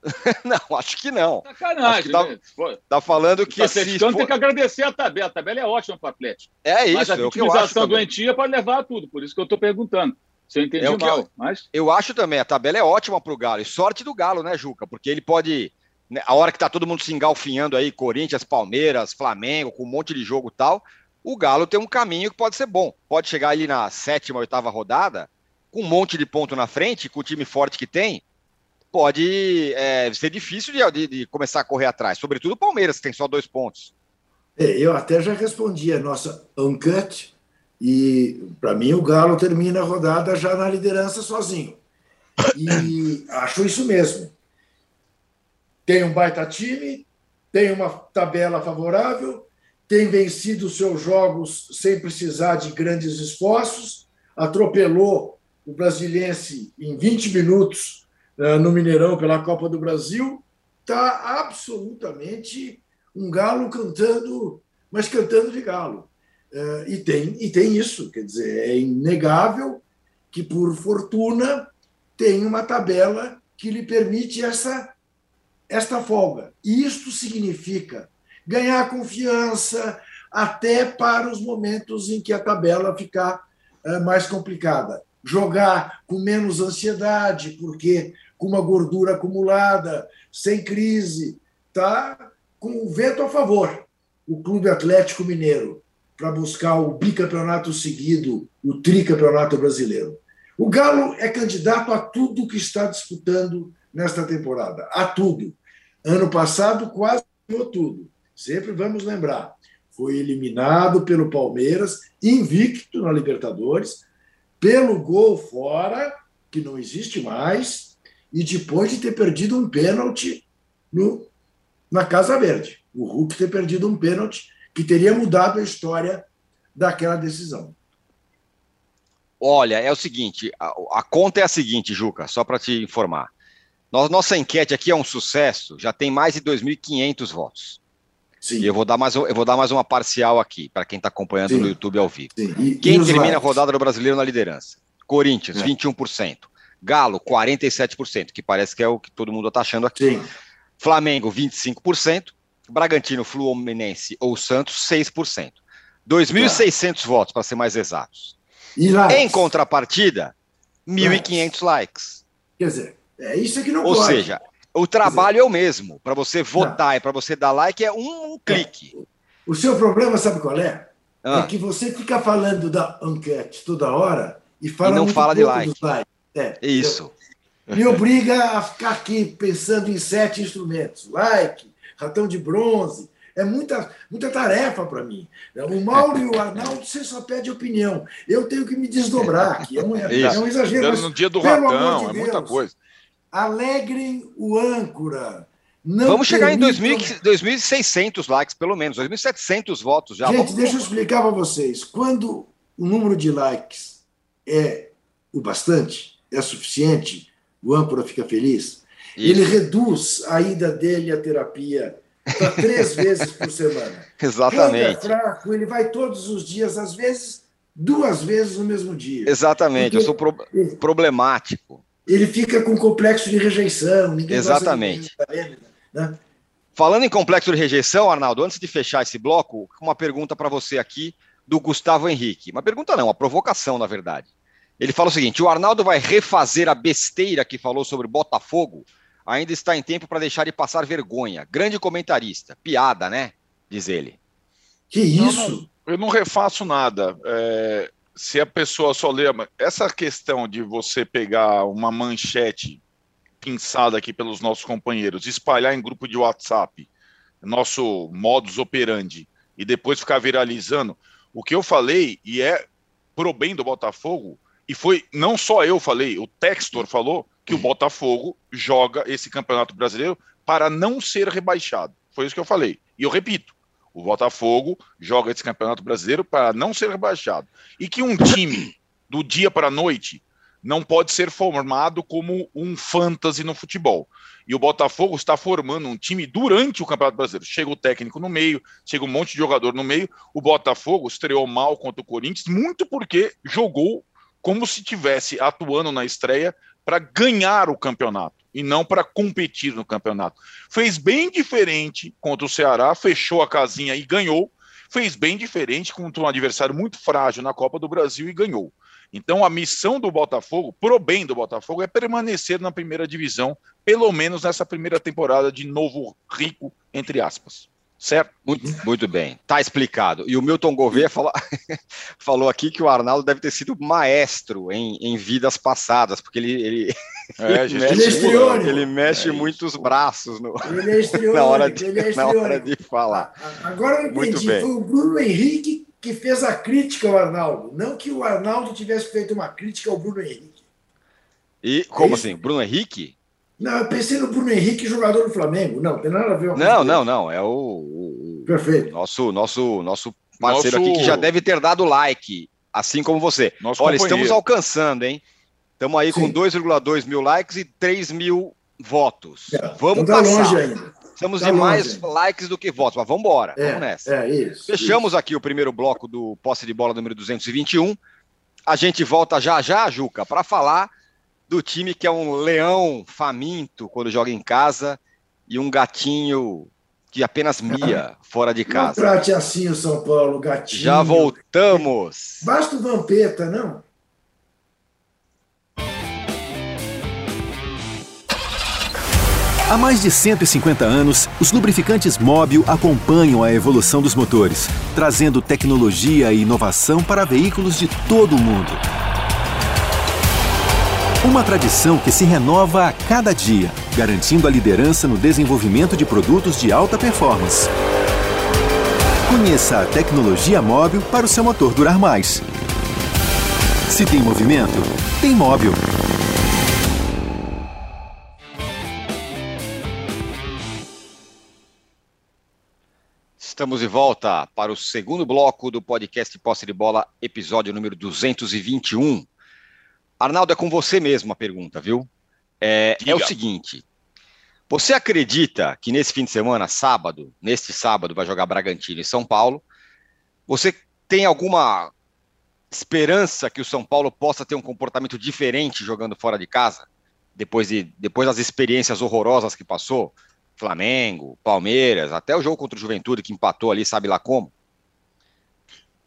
não, acho que não. Sacanagem, tá, né? tá, falando que. O atleticano tem que agradecer a tabela. A tabela é ótima para o Atlético. É isso. Mas a vitimização doentia pode levar a tudo. Por isso que eu estou perguntando. Se eu entendi é mal. Eu, mas... eu acho também, a tabela é ótima para o Galo. E sorte do Galo, né, Juca? Porque ele pode. Né, a hora que tá todo mundo se engalfinhando aí, Corinthians, Palmeiras, Flamengo, com um monte de jogo tal, o Galo tem um caminho que pode ser bom. Pode chegar ali na sétima, oitava rodada, com um monte de ponto na frente, com o time forte que tem, pode é, ser difícil de, de, começar a correr atrás. Sobretudo o Palmeiras, que tem só dois pontos. É, eu até já respondi a nossa enquete e, para mim, o Galo termina a rodada já na liderança sozinho. E acho isso mesmo. Tem um baita time, tem uma tabela favorável, tem vencido seus jogos sem precisar de grandes esforços, atropelou o Brasiliense em 20 minutos uh, no Mineirão pela Copa do Brasil. Está absolutamente um galo cantando, mas cantando de galo. Uh, e, tem, e tem isso, quer dizer, é inegável que, por fortuna, tem uma tabela que lhe permite essa, esta folga. E isto significa ganhar confiança até para os momentos em que a tabela ficar uh, mais complicada. Jogar com menos ansiedade, porque com uma gordura acumulada, sem crise, tá com o vento a favor. O Clube Atlético Mineiro para buscar o bicampeonato seguido, o tricampeonato brasileiro. O Galo é candidato a tudo que está disputando nesta temporada, a tudo. Ano passado quase ganhou tudo. Sempre vamos lembrar. Foi eliminado pelo Palmeiras, invicto na Libertadores, pelo gol fora, que não existe mais, e depois de ter perdido um pênalti no, na Casa Verde. O Hulk ter perdido um pênalti que teria mudado a história daquela decisão. Olha, é o seguinte, a, a conta é a seguinte, Juca, só para te informar. Nossa enquete aqui é um sucesso, já tem mais de 2.500 votos. Sim. E eu vou dar mais, eu vou dar mais uma parcial aqui, para quem está acompanhando Sim. no YouTube ao vivo. E, quem e termina a rodada do brasileiro na liderança? Corinthians, é. 21%. Galo, 47%, que parece que é o que todo mundo está achando aqui. Sim. Flamengo, 25%. Bragantino, Fluminense ou Santos, 6%. 2.600 votos, para ser mais exatos. Em contrapartida, 1.500 likes. Quer dizer, é isso que não Ou pode. seja, o trabalho dizer, é o mesmo. Para você votar não. e para você dar like é um, um clique. É. O seu problema, sabe qual é? Ah. É que você fica falando da enquete toda hora e fala e não fala de like. like. É, isso. Me obriga a ficar aqui pensando em sete instrumentos: like, ratão de bronze, é muita, muita tarefa para mim. O Mauro e o Arnaldo, você só pede opinião. Eu tenho que me desdobrar aqui. É um, é um exagero. Mas, no dia do Ratão, de é muita coisa. Alegrem o âncora. Não Vamos chegar em 2.600 likes, pelo menos, 2.700 votos já. Gente, Vamos... deixa eu explicar para vocês. Quando o número de likes é o bastante, é suficiente, o âncora fica feliz, Isso. ele reduz a ida dele à terapia para três vezes por semana. Exatamente. Quando é fraco, ele vai todos os dias, às vezes duas vezes no mesmo dia. Exatamente, Porque eu sou pro... problemático. Ele fica com complexo de rejeição. Exatamente. Né? Falando em complexo de rejeição, Arnaldo, antes de fechar esse bloco, uma pergunta para você aqui do Gustavo Henrique. Uma pergunta não, uma provocação, na verdade. Ele fala o seguinte: o Arnaldo vai refazer a besteira que falou sobre Botafogo? Ainda está em tempo para deixar de passar vergonha. Grande comentarista. Piada, né? Diz ele. Que isso? Não, não, eu não refaço nada. É, se a pessoa só lê. Essa questão de você pegar uma manchete pinçada aqui pelos nossos companheiros, espalhar em grupo de WhatsApp, nosso modus operandi, e depois ficar viralizando. O que eu falei, e é pro bem do Botafogo, e foi não só eu falei, o Textor falou que o Botafogo joga esse campeonato brasileiro para não ser rebaixado. Foi isso que eu falei. E eu repito, o Botafogo joga esse campeonato brasileiro para não ser rebaixado. E que um time do dia para a noite não pode ser formado como um fantasy no futebol. E o Botafogo está formando um time durante o Campeonato Brasileiro. Chega o técnico no meio, chega um monte de jogador no meio. O Botafogo estreou mal contra o Corinthians, muito porque jogou como se tivesse atuando na estreia para ganhar o campeonato e não para competir no campeonato. Fez bem diferente contra o Ceará, fechou a casinha e ganhou. Fez bem diferente contra um adversário muito frágil na Copa do Brasil e ganhou. Então, a missão do Botafogo, pro bem do Botafogo, é permanecer na primeira divisão, pelo menos nessa primeira temporada de novo rico, entre aspas. Certo? Muito, muito bem, tá explicado. E o Milton Gouveia falou, falou aqui que o Arnaldo deve ter sido maestro em, em vidas passadas, porque ele, ele, é, ele mexe, ele, ele mexe é muito os braços no, ele é na, hora de, é na hora de falar. Agora eu entendi, foi o Bruno Henrique que fez a crítica ao Arnaldo, não que o Arnaldo tivesse feito uma crítica ao Bruno Henrique. E como é assim? Bruno Henrique? Não, eu pensei no Bruno Henrique, jogador do Flamengo. Não, tem nada a ver com Não, não, não. É o, o, Perfeito. Nosso, nosso, nosso parceiro nosso... aqui que já deve ter dado like, assim como você. Nosso Olha, companheiro. estamos alcançando, hein? Estamos aí Sim. com 2,2 mil likes e 3 mil votos. É, vamos então tá passar. longe ainda. Estamos tá mais longe. likes do que votos, mas vamos embora. É, vamos nessa. É, isso, Fechamos isso. aqui o primeiro bloco do posse de bola número 221. A gente volta já já, Juca, para falar do time que é um leão faminto quando joga em casa e um gatinho que apenas mia fora de casa. Não trate assim o São Paulo, gatinho. Já voltamos. Basta o Vampeta, não? Há mais de 150 anos, os lubrificantes Móbil acompanham a evolução dos motores, trazendo tecnologia e inovação para veículos de todo o mundo. Uma tradição que se renova a cada dia, garantindo a liderança no desenvolvimento de produtos de alta performance. Conheça a tecnologia móvel para o seu motor durar mais. Se tem movimento, tem móvel. Estamos de volta para o segundo bloco do podcast Posse de Bola, episódio número 221. Arnaldo, é com você mesmo a pergunta, viu? É, é, o seguinte: você acredita que nesse fim de semana, sábado, neste sábado, vai jogar Bragantino e São Paulo? Você tem alguma esperança que o São Paulo possa ter um comportamento diferente jogando fora de casa? Depois, de, depois das experiências horrorosas que passou? Flamengo, Palmeiras, até o jogo contra o Juventude que empatou ali, sabe lá como?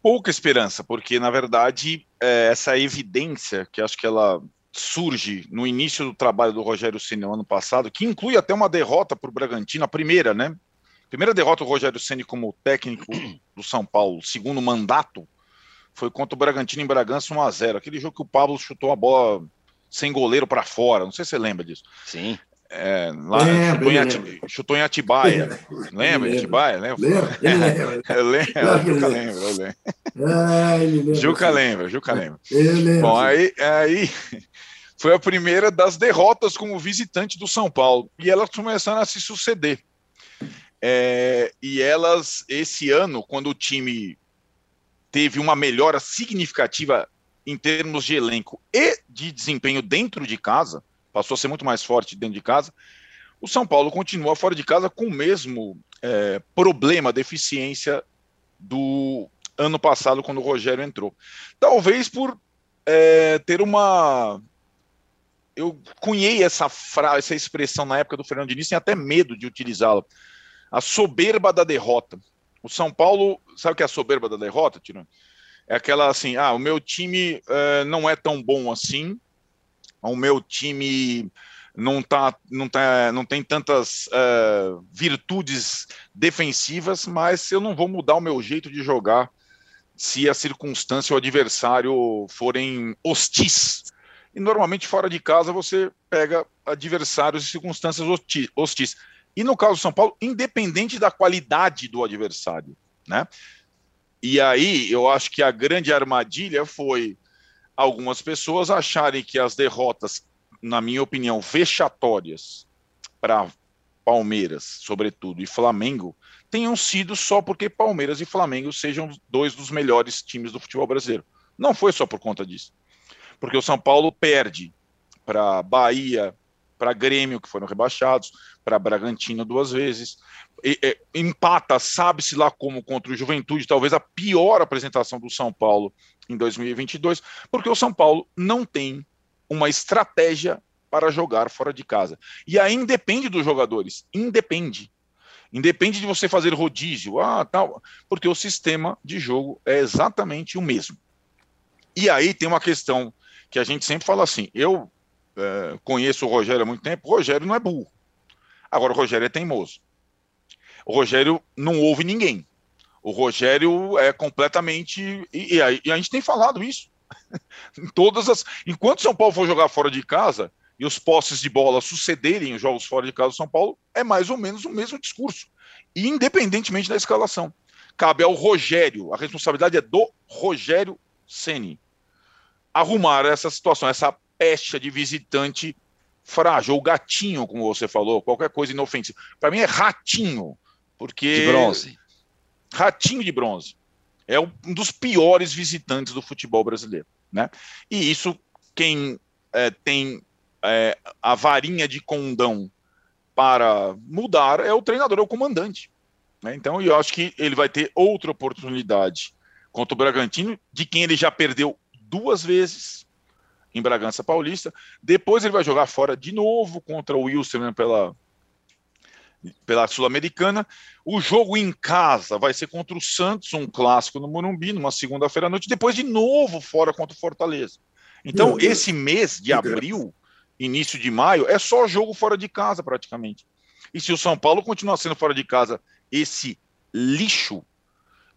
Pouca esperança, porque na verdade é, essa evidência que acho que ela surge no início do trabalho do Rogério Ceni no ano passado, que inclui até uma derrota para o Bragantino, a primeira, né? Primeira derrota do Rogério Ceni como técnico do São Paulo, segundo mandato, foi contra o Bragantino em Bragança 1 a 0 Aquele jogo que o Pablo chutou a bola sem goleiro para fora, não sei se você lembra disso. Sim. É, lá, chutou, em Ati, chutou, em Atibaia. Lembra de Atibaia? Lembra? Lembra? Eu lembro. Juca lembra. Ah, lembra. Juca lembra, Juca lembra. Bom, aí, aí foi a primeira das derrotas como visitante do São Paulo. E elas começaram a se suceder. É, e elas, esse ano, quando o time teve uma melhora significativa em termos de elenco e de desempenho dentro de casa, passou a ser muito mais forte dentro de casa. O São Paulo continua fora de casa com o mesmo é, problema, deficiência do ano passado, quando o Rogério entrou. Talvez por é, ter uma. Eu cunhei essa frase, essa expressão na época do Fernando Diniz, e até medo de utilizá-la. A soberba da derrota. O São Paulo, sabe o que é a soberba da derrota, Tirano? É aquela assim: ah, o meu time é, não é tão bom assim, o meu time não, tá, não, tá, não tem tantas uh, virtudes defensivas, mas eu não vou mudar o meu jeito de jogar se a circunstância ou o adversário forem hostis. E normalmente fora de casa você pega adversários e circunstâncias hostis. E no caso do São Paulo, independente da qualidade do adversário, né? E aí eu acho que a grande armadilha foi algumas pessoas acharem que as derrotas, na minha opinião, vexatórias para Palmeiras, sobretudo, e Flamengo, tenham sido só porque Palmeiras e Flamengo sejam dois dos melhores times do futebol brasileiro. Não foi só por conta disso. Porque o São Paulo perde para Bahia, para Grêmio, que foram rebaixados, para Bragantino duas vezes, e, e, empata, sabe-se lá como contra o Juventude, talvez a pior apresentação do São Paulo em 2022, porque o São Paulo não tem uma estratégia para jogar fora de casa. E aí independe dos jogadores, independe. Independe de você fazer rodízio, ah, tal, porque o sistema de jogo é exatamente o mesmo. E aí tem uma questão que a gente sempre fala assim: eu é, conheço o Rogério há muito tempo, o Rogério não é burro. Agora o Rogério é teimoso. O Rogério não ouve ninguém. O Rogério é completamente. E, e, a, e a gente tem falado isso. em todas as. Enquanto São Paulo for jogar fora de casa e os postes de bola sucederem os jogos fora de casa do São Paulo, é mais ou menos o mesmo discurso. Independentemente da escalação. Cabe ao Rogério, a responsabilidade é do Rogério Ceni arrumar essa situação, essa pecha de visitante frágil, ou gatinho, como você falou, qualquer coisa inofensiva. Para mim é ratinho, porque. De bronze. Ratinho de bronze. É um dos piores visitantes do futebol brasileiro. Né? E isso, quem é, tem é, a varinha de condão para mudar é o treinador, é o comandante. Né? Então, eu acho que ele vai ter outra oportunidade contra o Bragantino, de quem ele já perdeu duas vezes em Bragança Paulista. Depois ele vai jogar fora de novo contra o Wilson pela pela Sul-Americana. O jogo em casa vai ser contra o Santos, um clássico no Morumbi, numa segunda-feira à noite, depois de novo fora contra o Fortaleza. Então, esse mês de abril, início de maio, é só jogo fora de casa, praticamente. E se o São Paulo continuar sendo fora de casa esse lixo,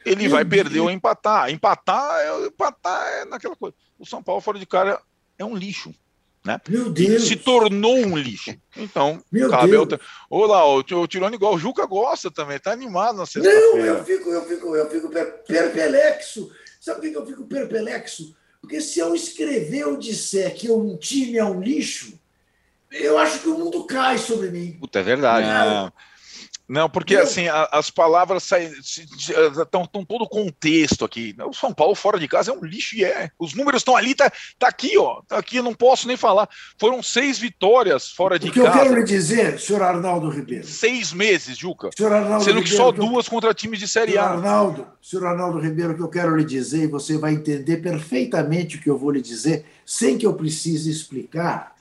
ele vai perder ou empatar. Empatar é, empatar é naquela coisa. O São Paulo fora de casa é um lixo. Né? Meu Deus. Se tornou um lixo. Então, Meu cabe Deus. Ao... Olá, o, o Tirone igual o Juca gosta também, tá animado na sexta-feira. Não, eu fico, eu fico, eu fico perplexo. Sabe por que eu fico perplexo? Porque se eu escrever ou disser que um time é um lixo, eu acho que o mundo cai sobre mim. Puta, é verdade. Não. Não, porque assim, a, as palavras saem, estão todo o contexto aqui. O São Paulo fora de casa é um lixo e é. Os números estão ali, tá, tá aqui, ó. Tá aqui, eu não posso nem falar. Foram seis vitórias fora de casa. O que eu quero lhe dizer, senhor Arnaldo Ribeiro. Seis meses, Juca. Senhor Arnaldo Sendo Ribeiro, que só duas eu... contra times de Série senhor A. Arnaldo, senhor Arnaldo Ribeiro, o que eu quero lhe dizer, e você vai entender perfeitamente o que eu vou lhe dizer, sem que eu precise explicar,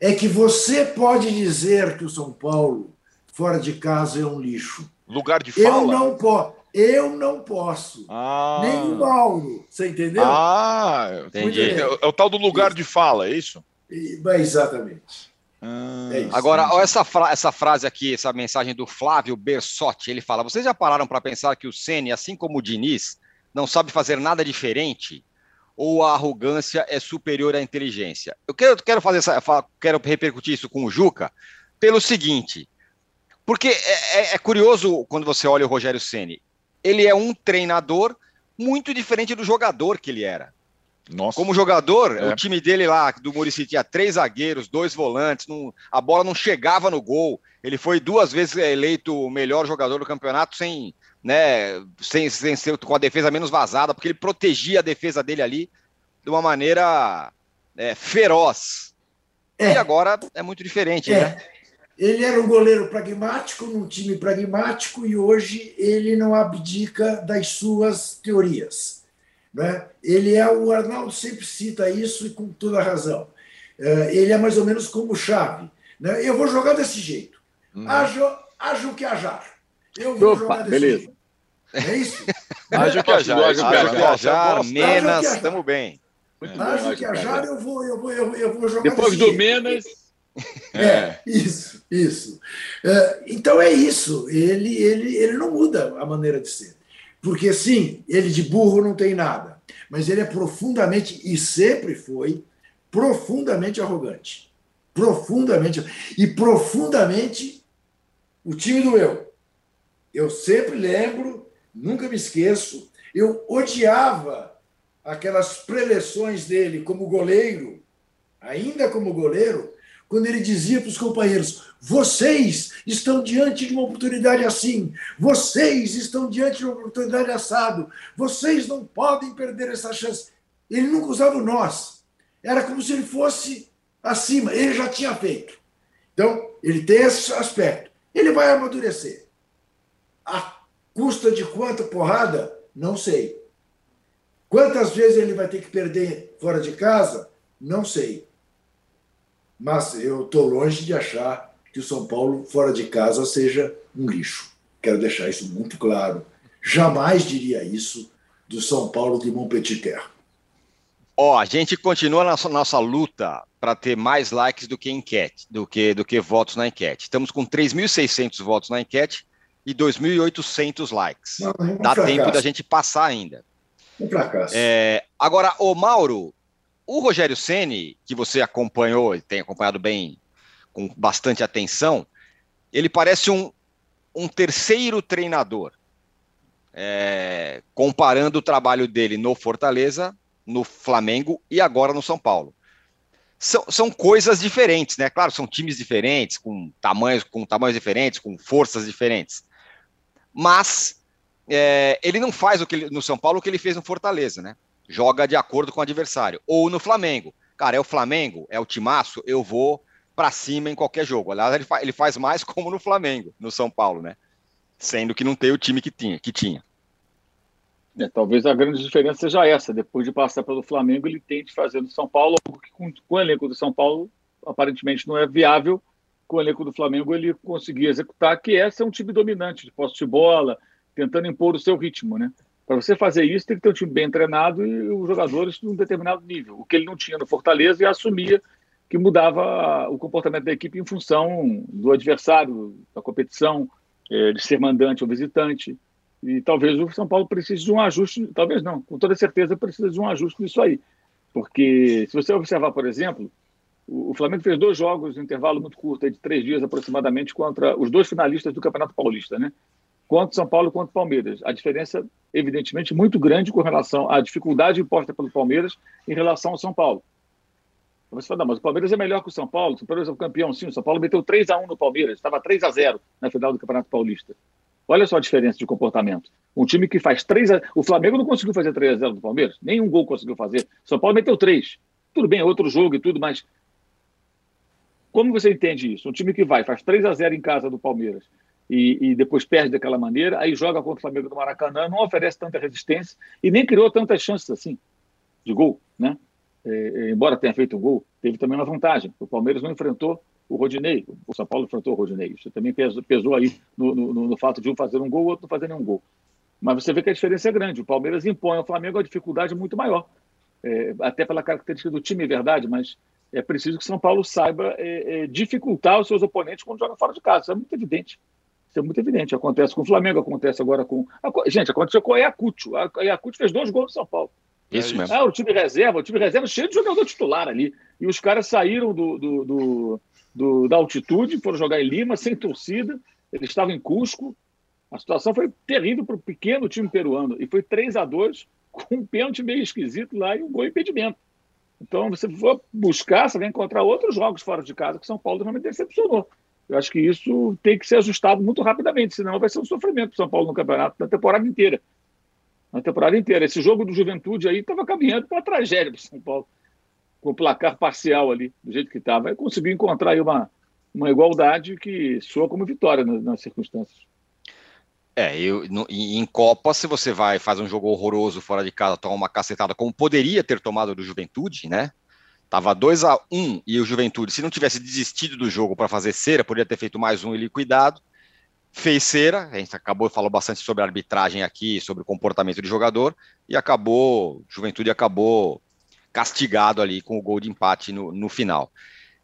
é que você pode dizer que o São Paulo fora de casa é um lixo. Lugar de fala? Eu não posso. Eu não posso. Ah. Nem o Mauro. Você entendeu? Ah, entendi. É, é, o tal do lugar isso. de fala, é isso? exatamente. Ah, é isso, Agora, olha essa, fra essa frase aqui, essa mensagem do Flávio Bersotti. Ele fala: Vocês já pararam para pensar que o Ceni, assim como o Diniz, não sabe fazer nada diferente? ou a arrogância é superior à inteligência? Eu quero, quero fazer essa, quero repercutir isso com o Juca pelo seguinte, porque é, é, é curioso quando você olha o Rogério Ceni, ele é um treinador muito diferente do jogador que ele era. Nossa. Como jogador, é. o time dele lá, do Murici, tinha três zagueiros, dois volantes, não, a bola não chegava no gol. Ele foi duas vezes eleito o melhor jogador do campeonato sem, né, sem, sem ser com a defesa menos vazada, porque ele protegia a defesa dele ali de uma maneira é, feroz. É. E agora é muito diferente, é. né? Ele era um goleiro pragmático, num time pragmático, e hoje ele não abdica das suas teorias. Né? Ele é, o Arnaldo sempre cita isso e com toda razão. É, ele é mais ou menos como o Chave. Né? Eu vou jogar desse jeito. Uhum. Haja, o que ajar. Eu vou Opa, jogar desse beleza. jeito. É isso? Haja o que ajar. Haja o que ajar, Menas, estamos bem. Haja o que ajar, eu vou, eu vou, eu vou jogar Depois do Menas... É, é, isso, isso. É, então é isso. Ele, ele, ele não muda a maneira de ser. Porque, sim, ele de burro não tem nada, mas ele é profundamente, e sempre foi, profundamente arrogante. Profundamente. E profundamente o time do eu. Eu sempre lembro, nunca me esqueço, eu odiava aquelas preleções dele como goleiro, ainda como goleiro, quando ele dizia para os companheiros: vocês estão diante de uma oportunidade assim, vocês estão diante de uma oportunidade assado, vocês não podem perder essa chance. Ele nunca usava o nós, era como se ele fosse acima, ele já tinha feito. Então, ele tem esse aspecto. Ele vai amadurecer. A custa de quanta porrada? Não sei. Quantas vezes ele vai ter que perder fora de casa? Não sei. Mas eu estou longe de achar que o São Paulo fora de casa seja um lixo. Quero deixar isso muito claro. Jamais diria isso do São Paulo de Montpellier. Ó, oh, a gente continua na nossa, nossa luta para ter mais likes do que enquete, do que do que votos na enquete. Estamos com 3.600 votos na enquete e 2.800 likes. Não, é um Dá fracasso. tempo da gente passar ainda. Um fracasso. É, agora, o Mauro, o Rogério Ceni, que você acompanhou e tem acompanhado bem, com bastante atenção, ele parece um, um terceiro treinador. É, comparando o trabalho dele no Fortaleza, no Flamengo e agora no São Paulo. São, são coisas diferentes, né? Claro, são times diferentes, com tamanhos, com tamanhos diferentes, com forças diferentes. Mas é, ele não faz o que ele, no São Paulo o que ele fez no Fortaleza, né? Joga de acordo com o adversário. Ou no Flamengo. Cara, é o Flamengo, é o timaço, eu vou para cima em qualquer jogo. Aliás, ele, fa ele faz mais como no Flamengo, no São Paulo, né? Sendo que não tem o time que tinha. Que tinha. É, talvez a grande diferença seja essa. Depois de passar pelo Flamengo, ele tente fazer no São Paulo, porque com, com o elenco do São Paulo, aparentemente não é viável. Com o elenco do Flamengo, ele conseguia executar, que essa é um time dominante, de posse de bola, tentando impor o seu ritmo, né? Para você fazer isso, tem que ter um time bem treinado e os jogadores de um determinado nível. O que ele não tinha no Fortaleza e assumia que mudava o comportamento da equipe em função do adversário, da competição, é, de ser mandante ou visitante. E talvez o São Paulo precise de um ajuste, talvez não, com toda certeza precisa de um ajuste nisso aí. Porque se você observar, por exemplo, o Flamengo fez dois jogos em intervalo muito curto, de três dias aproximadamente, contra os dois finalistas do Campeonato Paulista, né? Quanto São Paulo quanto Palmeiras. A diferença, evidentemente, muito grande com relação à dificuldade imposta pelo Palmeiras em relação ao São Paulo. Você fala, mas o Palmeiras é melhor que o São Paulo, o Palmeiras é o campeão, sim. O São Paulo meteu 3 a 1 no Palmeiras, estava 3 a 0 na final do Campeonato Paulista. Olha só a diferença de comportamento. Um time que faz 3 a... O Flamengo não conseguiu fazer 3 a 0 do Palmeiras, nenhum gol conseguiu fazer. São Paulo meteu 3. Tudo bem, outro jogo e tudo, mas como você entende isso? Um time que vai, faz 3 a 0 em casa do Palmeiras, e, e, depois perde daquela maneira, aí joga contra o Flamengo do Maracanã, não oferece tanta resistência e nem criou tantas chances assim de gol, né? É, é embora tenha feito o gol, teve também uma vantagem. O Palmeiras não enfrentou o Rodinei, o São Paulo enfrentou o Rodinei. Isso também pesou, pesou aí no, no, no, fato de um fazer um gol, o outro não fazer nenhum gol. Mas você vê que a diferença é grande. O Palmeiras impõe ao Flamengo uma dificuldade muito maior, é, até pela característica do time, é verdade, mas é preciso que o São Paulo saiba é, é, dificultar os seus oponentes quando joga fora de casa. Isso é muito evidente. Isso é muito evidente. Acontece com o Flamengo, acontece agora com. Gente, aconteceu com o Ayacucho. A Ayacucho fez dois gols no São Paulo. Isso é mesmo. Ah, o time reserva, o time reserva cheio de jogador titular ali. E os caras saíram do, do, do, do da altitude, foram jogar em Lima, sem torcida. Eles estavam em Cusco. A situação foi terrível para o pequeno time peruano. E foi 3 a 2 com um pênalti meio esquisito lá e um gol impedimento. Então, você for buscar, você vai encontrar outros jogos fora de casa que o São Paulo realmente decepcionou. Eu acho que isso tem que ser ajustado muito rapidamente, senão vai ser um sofrimento para o São Paulo no campeonato, na temporada inteira. Na temporada inteira. Esse jogo do Juventude aí estava caminhando para uma tragédia para o São Paulo, com o placar parcial ali, do jeito que estava. Aí conseguiu encontrar aí uma, uma igualdade que soa como vitória nas, nas circunstâncias. É, eu, no, em Copa, se você vai faz um jogo horroroso fora de casa, toma uma cacetada, como poderia ter tomado do Juventude, né? Tava 2 a 1 um, e o Juventude, se não tivesse desistido do jogo para fazer cera, poderia ter feito mais um e liquidado. Fez cera, a gente acabou falou bastante sobre a arbitragem aqui, sobre o comportamento do jogador, e acabou, Juventude acabou castigado ali com o gol de empate no, no final.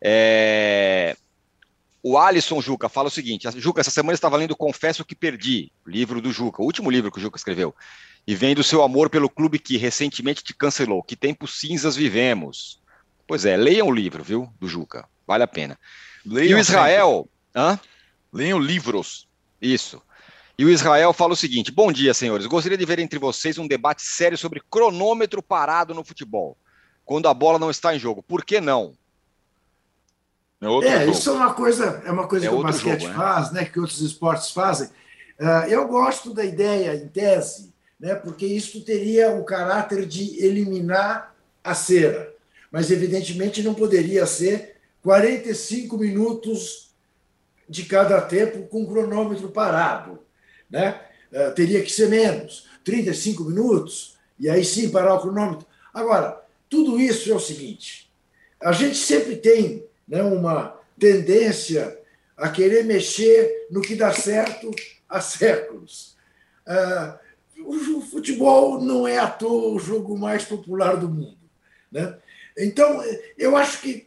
É, o Alisson Juca fala o seguinte: Juca, essa semana estava lendo Confesso que Perdi, livro do Juca, o último livro que o Juca escreveu, e vem do seu amor pelo clube que recentemente te cancelou. Que tempos cinzas vivemos. Pois é, leiam o livro, viu, do Juca, vale a pena. Leiam e o Israel. Hã? Leiam livros. Isso. E o Israel fala o seguinte: Bom dia, senhores. Gostaria de ver entre vocês um debate sério sobre cronômetro parado no futebol, quando a bola não está em jogo. Por que não? É, é isso é uma coisa, é uma coisa é que o basquete jogo, né? faz, né? Que outros esportes fazem. Uh, eu gosto da ideia, em tese, né? Porque isso teria o caráter de eliminar a cera, mas evidentemente não poderia ser 45 minutos de cada tempo com cronômetro parado, né? Uh, teria que ser menos, 35 minutos e aí sim parar o cronômetro. Agora, tudo isso é o seguinte: a gente sempre tem né, uma tendência a querer mexer no que dá certo há séculos. Uh, o futebol não é à toa o jogo mais popular do mundo. Né? Então, eu acho que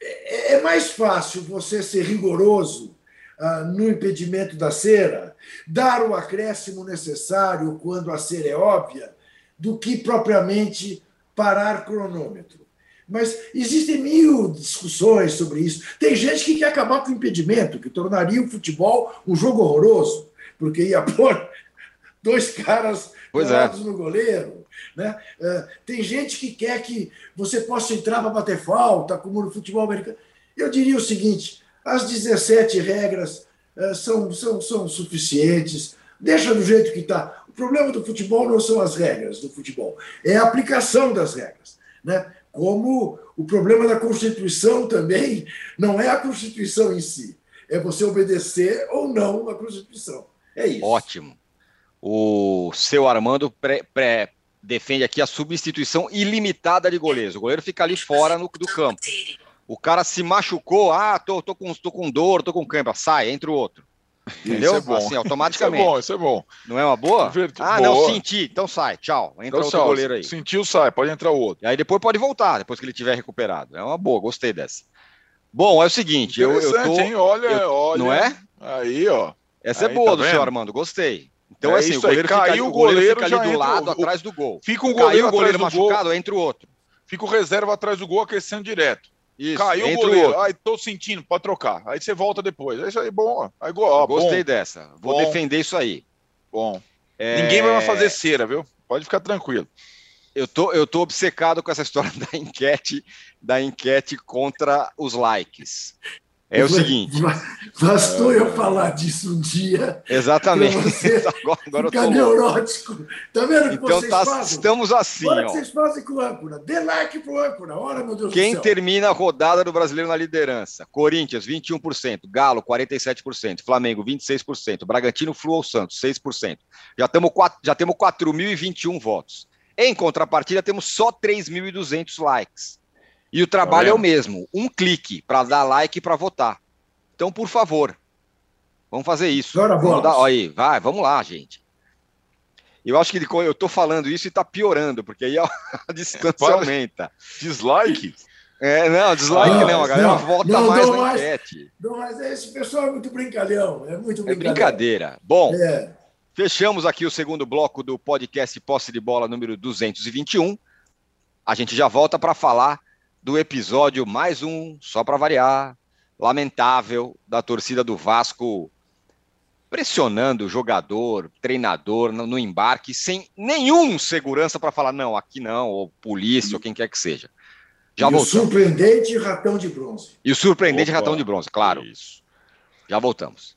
é, é mais fácil você ser rigoroso uh, no impedimento da cera, dar o acréscimo necessário quando a cera é óbvia, do que propriamente parar cronômetro. Mas existem mil discussões sobre isso. Tem gente que quer acabar com o impedimento, que tornaria o futebol um jogo horroroso, porque ia pôr dois caras parados é. no goleiro. Né? Uh, tem gente que quer que você possa entrar para bater falta, como no futebol americano. Eu diria o seguinte: as 17 regras uh, são, são, são suficientes, deixa do jeito que está. O problema do futebol não são as regras do futebol, é a aplicação das regras. Né? como o problema da Constituição também não é a Constituição em si, é você obedecer ou não à Constituição. É isso. Ótimo. O seu Armando pré, pré, defende aqui a substituição ilimitada de goleiros. O goleiro fica ali fora no, do campo. O cara se machucou, ah, tô, tô, com, tô com dor, tô com cãibra, sai, entra o outro. Entendeu? Isso é bom. Assim, automaticamente. Isso é bom, isso é bom. Não é uma boa? Ah, boa. não, senti. Então sai, tchau. Entra então, outro goleiro aí. Sentiu, sai, pode entrar o outro. E aí depois pode voltar, depois que ele tiver recuperado. É uma boa, gostei dessa. Bom, é o seguinte, eu, eu tô... hein? Olha, eu, olha. Não é? Aí, ó. Essa é aí, é boa tá do senhor Armando, gostei. Então, é assim, o goleiro caiu fica, o goleiro, fica ali do lado, o, atrás do gol. Fica um goleiro, caiu o goleiro machucado, gol, entra o outro. Fica o reserva atrás do gol, aquecendo direto. Isso, Caiu o goleiro. Ai, tô sentindo, pode trocar. Aí você volta depois. É isso aí, bom. Aí, ó, Gostei bom. dessa. Vou bom. defender isso aí. Bom. É... Ninguém vai mais fazer cera, viu? Pode ficar tranquilo. Eu tô, eu tô obcecado com essa história da enquete, da enquete contra os likes. É o seguinte. Bastou é... eu falar disso um dia. Exatamente. Você agora, agora ficar tô... neurótico. Tá vendo que então, vocês tá, fazem? Estamos assim. Olha ó. que vocês fazem com o âncora. Dê like pro âncora. Ora, meu Deus Quem termina a rodada do brasileiro na liderança? Corinthians, 21%. Galo, 47%. Flamengo, 26%. Bragantino, Flu ou Santos, 6%. Já, tamo, já temos 4.021 votos. Em contrapartida, temos só 3.200 likes. E o trabalho é o mesmo, um clique para dar like e para votar. Então, por favor, vamos fazer isso. Agora vamos. Dar, aí, vai, vamos lá, gente. Eu acho que eu estou falando isso e está piorando, porque aí a, a distância aumenta. Dislike? É, não, dislike não, não a galera não, vota não, mais na mais, enquete. Não, mas esse pessoal é muito brincalhão, é muito É brincadeira. Bom, é. fechamos aqui o segundo bloco do podcast Posse de Bola número 221. a gente já volta para falar do episódio mais um, só para variar, lamentável da torcida do Vasco pressionando o jogador, treinador no, no embarque, sem nenhum segurança para falar, não, aqui não, ou polícia, ou quem quer que seja. Já e voltamos. o surpreendente ratão de bronze. E o surpreendente Opa, ratão de bronze, claro. Isso. Já voltamos.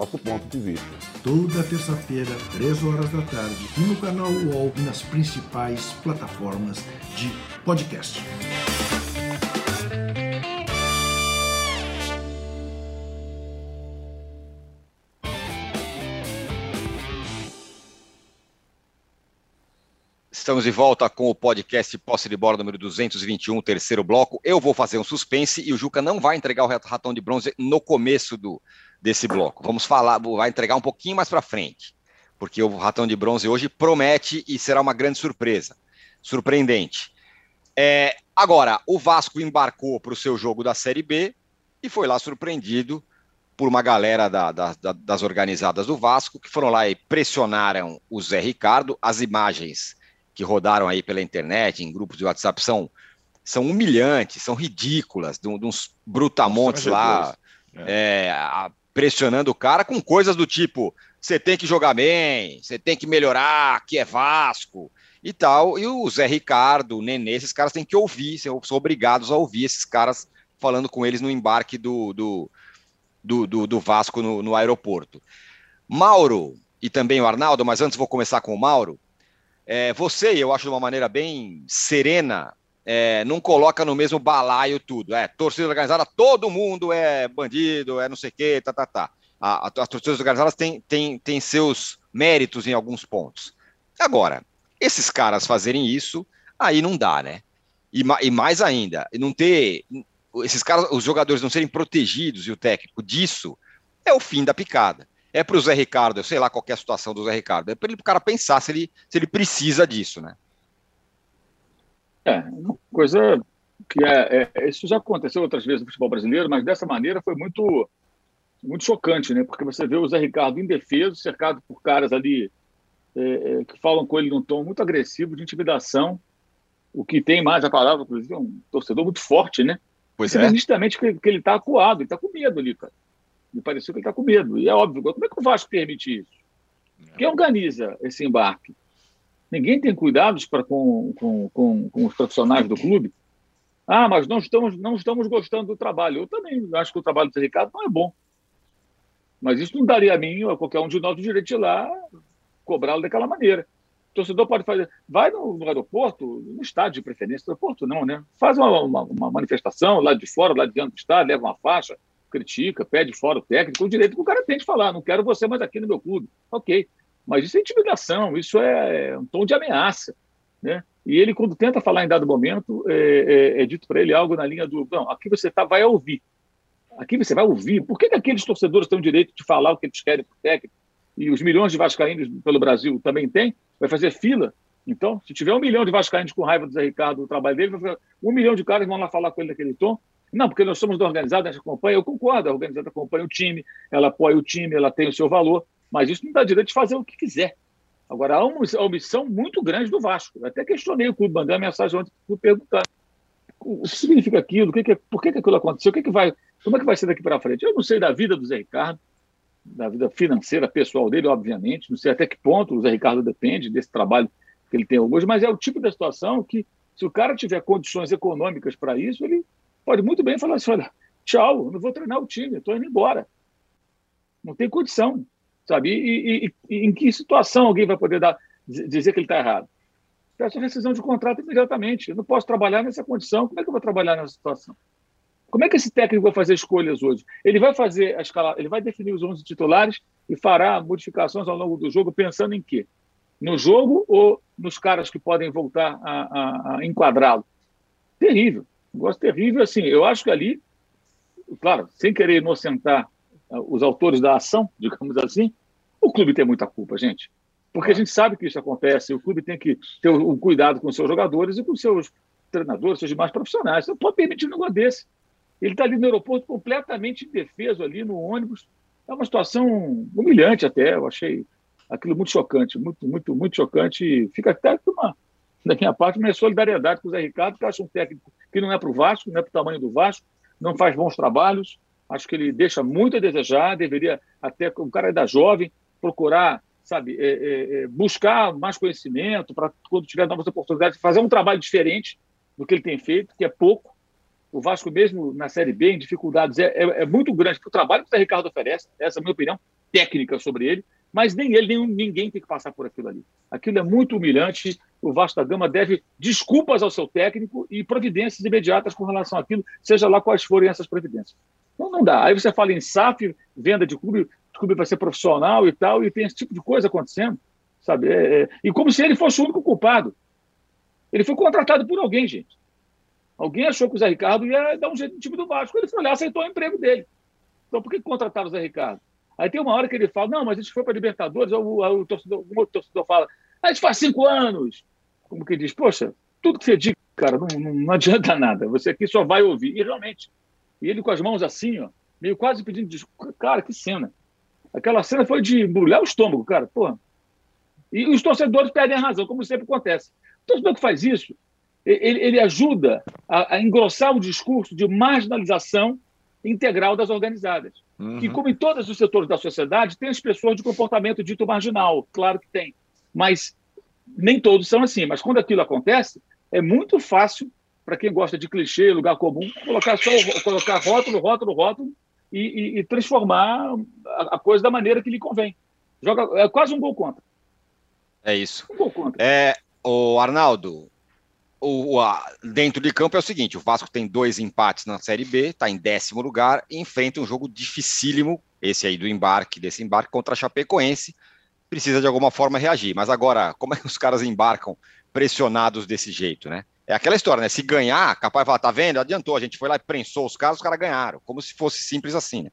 nosso ponto de vista. Toda terça-feira, 3 horas da tarde, no canal UOL e nas principais plataformas de podcast. Estamos de volta com o podcast Posse de Bola número 221, terceiro bloco. Eu vou fazer um suspense e o Juca não vai entregar o ratão de bronze no começo do, desse bloco. Vamos falar, vai entregar um pouquinho mais para frente, porque o ratão de bronze hoje promete e será uma grande surpresa, surpreendente. É, agora, o Vasco embarcou para o seu jogo da Série B e foi lá surpreendido por uma galera da, da, da, das organizadas do Vasco que foram lá e pressionaram o Zé Ricardo. As imagens que rodaram aí pela internet, em grupos de WhatsApp, são, são humilhantes, são ridículas, de, de uns brutamontes lá, é. É, a, pressionando o cara com coisas do tipo: você tem que jogar bem, você tem que melhorar, que é Vasco e tal. E o Zé Ricardo, o Nenê, esses caras têm que ouvir, são obrigados a ouvir esses caras falando com eles no embarque do, do, do, do, do Vasco no, no aeroporto. Mauro e também o Arnaldo, mas antes vou começar com o Mauro. É, você, eu acho de uma maneira bem serena, é, não coloca no mesmo balaio tudo. É, torcida organizada, todo mundo é bandido, é não sei o quê, tá, tá, tá. A, a, as torcidas organizadas têm, têm, têm seus méritos em alguns pontos. Agora, esses caras fazerem isso, aí não dá, né? E, e mais ainda, não ter. Esses caras, os jogadores não serem protegidos e o técnico disso é o fim da picada é para o Zé Ricardo, eu sei lá qual é a situação do Zé Ricardo, é para o cara pensar se ele, se ele precisa disso, né? É, uma coisa que é, é, isso já aconteceu outras vezes no futebol brasileiro, mas dessa maneira foi muito muito chocante, né? Porque você vê o Zé Ricardo indefeso, cercado por caras ali é, é, que falam com ele num tom muito agressivo, de intimidação, o que tem mais a palavra, inclusive, é um torcedor muito forte, né? Pois você é. nitidamente que, que ele está acuado, ele está com medo ali, cara. Me pareceu que ele está com medo. E é óbvio, como é que o Vasco permite isso? Quem organiza esse embarque? Ninguém tem cuidados para com, com, com, com, os profissionais do clube? Ah, mas não estamos, não estamos gostando do trabalho. Eu também acho que o trabalho do Ricardo não é bom. Mas isso não daria a mim ou a qualquer um de nós o direito de ir lá cobrá-lo daquela maneira. O torcedor pode fazer. Vai no, no aeroporto, no estádio de preferência, no aeroporto não, né? Faz uma, uma, uma manifestação lá de fora, lá dentro do estádio, leva uma faixa, critica, pede fora o técnico, o direito que o cara tem de falar, não quero você mais aqui no meu clube. Ok. Mas isso é intimidação, isso é um tom de ameaça. Né? E ele, quando tenta falar em dado momento, é, é, é dito para ele algo na linha do: não, aqui você tá, vai ouvir. Aqui você vai ouvir. Por que, que aqueles torcedores têm o direito de falar o que eles querem para o técnico? E os milhões de vascaínos pelo Brasil também têm? Vai fazer fila? Então, se tiver um milhão de vascaínos com raiva do Zé Ricardo, do trabalho dele, um milhão de caras vão lá falar com ele naquele tom não, porque nós somos da organizada, a gente acompanha, eu concordo, a organizada acompanha o time, ela apoia o time, ela tem o seu valor, mas isso não dá direito de fazer o que quiser. Agora, há uma omissão muito grande do Vasco. Eu até questionei o clube, mandei uma mensagem ontem para perguntar o que significa aquilo, o que que, por que, que aquilo aconteceu, o que, que vai, como é que vai ser daqui para frente. Eu não sei da vida do Zé Ricardo, da vida financeira, pessoal dele, obviamente, não sei até que ponto o Zé Ricardo depende desse trabalho que ele tem hoje, mas é o tipo da situação que, se o cara tiver condições econômicas para isso, ele pode muito bem falar assim: olha, tchau, não vou treinar o time, estou indo embora. Não tem condição, sabe? E, e, e, em que situação alguém vai poder dar, dizer que ele está errado? peço rescisão de contrato imediatamente. Eu não posso trabalhar nessa condição. Como é que eu vou trabalhar nessa situação? Como é que esse técnico vai fazer escolhas hoje? Ele vai fazer a escala, ele vai definir os 11 titulares e fará modificações ao longo do jogo pensando em quê? No jogo ou nos caras que podem voltar a, a, a enquadrá-lo? Terrível. Um negócio terrível, assim. Eu acho que ali, claro, sem querer inocentar ah, os autores da ação, digamos assim, o clube tem muita culpa, gente. Porque a gente sabe que isso acontece, o clube tem que ter o cuidado com seus jogadores e com seus treinadores, seus demais profissionais. Você não pode permitir um negócio desse. Ele está ali no aeroporto completamente indefeso, ali no ônibus. É uma situação humilhante até, eu achei aquilo muito chocante, muito, muito, muito chocante. Fica até uma, da minha parte, minha solidariedade com o Zé Ricardo, que acha um técnico que não é para o Vasco, não é para o tamanho do Vasco, não faz bons trabalhos. Acho que ele deixa muito a desejar, deveria até, um cara ainda jovem, procurar, sabe, é, é, é buscar mais conhecimento para quando tiver novas oportunidades, fazer um trabalho diferente do que ele tem feito, que é pouco. O Vasco, mesmo na Série B, em dificuldades, é, é, é muito grande o trabalho que o Ricardo oferece, essa é a minha opinião técnica sobre ele, mas nem ele, nem ninguém tem que passar por aquilo ali. Aquilo é muito humilhante. O Vasco da Gama deve desculpas ao seu técnico e providências imediatas com relação àquilo, seja lá quais forem essas providências. Não, não dá. Aí você fala em SAF, venda de clube, clube vai ser profissional e tal, e tem esse tipo de coisa acontecendo, sabe? É, é, e como se ele fosse o único culpado. Ele foi contratado por alguém, gente. Alguém achou que o Zé Ricardo ia dar um jeito no time do Vasco. Ele foi lá, aceitou o emprego dele. Então, por que contrataram o Zé Ricardo? Aí tem uma hora que ele fala, não, mas a gente foi para Libertadores, o, o, torcedor, o outro torcedor fala, a gente faz cinco anos. Como que diz, poxa, tudo que você diz, cara, não, não, não, adianta nada. Você aqui só vai ouvir. E realmente, e ele com as mãos assim, ó, meio quase pedindo desculpa. Cara, que cena. Aquela cena foi de embrulhar o estômago, cara, porra. E os torcedores perdem a razão, como sempre acontece. O torcedor que faz isso, ele, ele ajuda a, a, engrossar o discurso de marginalização integral das organizadas. Uhum. E como em todos os setores da sociedade, tem as pessoas de comportamento dito marginal, claro que tem. Mas nem todos são assim. Mas quando aquilo acontece, é muito fácil para quem gosta de clichê, lugar comum, colocar só colocar rótulo, rótulo, rótulo e, e, e transformar a, a, coisa da maneira que lhe convém. Joga, é quase um gol contra. É isso. Um gol contra. É, o Arnaldo, o, a, dentro de campo é o seguinte: o Vasco tem dois empates na Série B, está em décimo lugar e enfrenta um jogo dificílimo, esse aí do embarque, desse embarque contra a Chapecoense. Precisa de alguma forma reagir. Mas agora, como é que os caras embarcam pressionados desse jeito, né? É aquela história, né? Se ganhar, capaz de falar, tá vendo? Adiantou, a gente foi lá e prensou os caras, os caras ganharam. Como se fosse simples assim, né?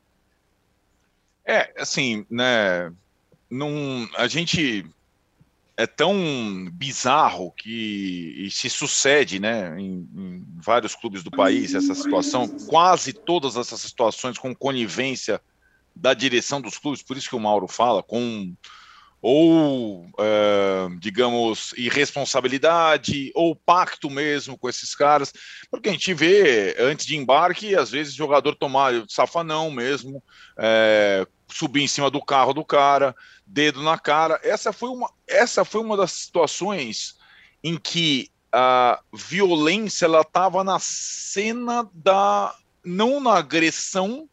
É, assim, né? Num, a gente é tão bizarro que se sucede, né, em, em, vários clubes do país essa situação, quase todas essas situações com conivência da direção dos clubes, por isso que o Mauro fala, com ou, é, digamos, irresponsabilidade, ou pacto mesmo com esses caras, porque a gente vê, antes de embarque, às vezes jogador tomar safanão mesmo, é, subir em cima do carro do cara, dedo na cara. Essa foi uma, essa foi uma das situações em que a violência ela estava na cena da não na agressão,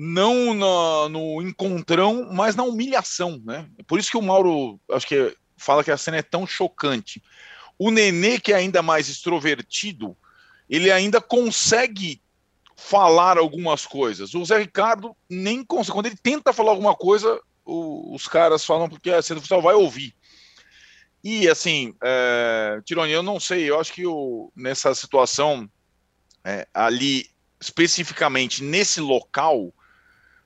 não na, no encontrão, mas na humilhação, né? Por isso que o Mauro acho que fala que a cena é tão chocante. O Nenê que é ainda mais extrovertido, ele ainda consegue falar algumas coisas. O Zé Ricardo nem consegue. Quando ele tenta falar alguma coisa, o, os caras falam porque a cena oficial vai ouvir. E assim, é, Tironi, eu não sei, eu acho que o, nessa situação é, ali, especificamente nesse local,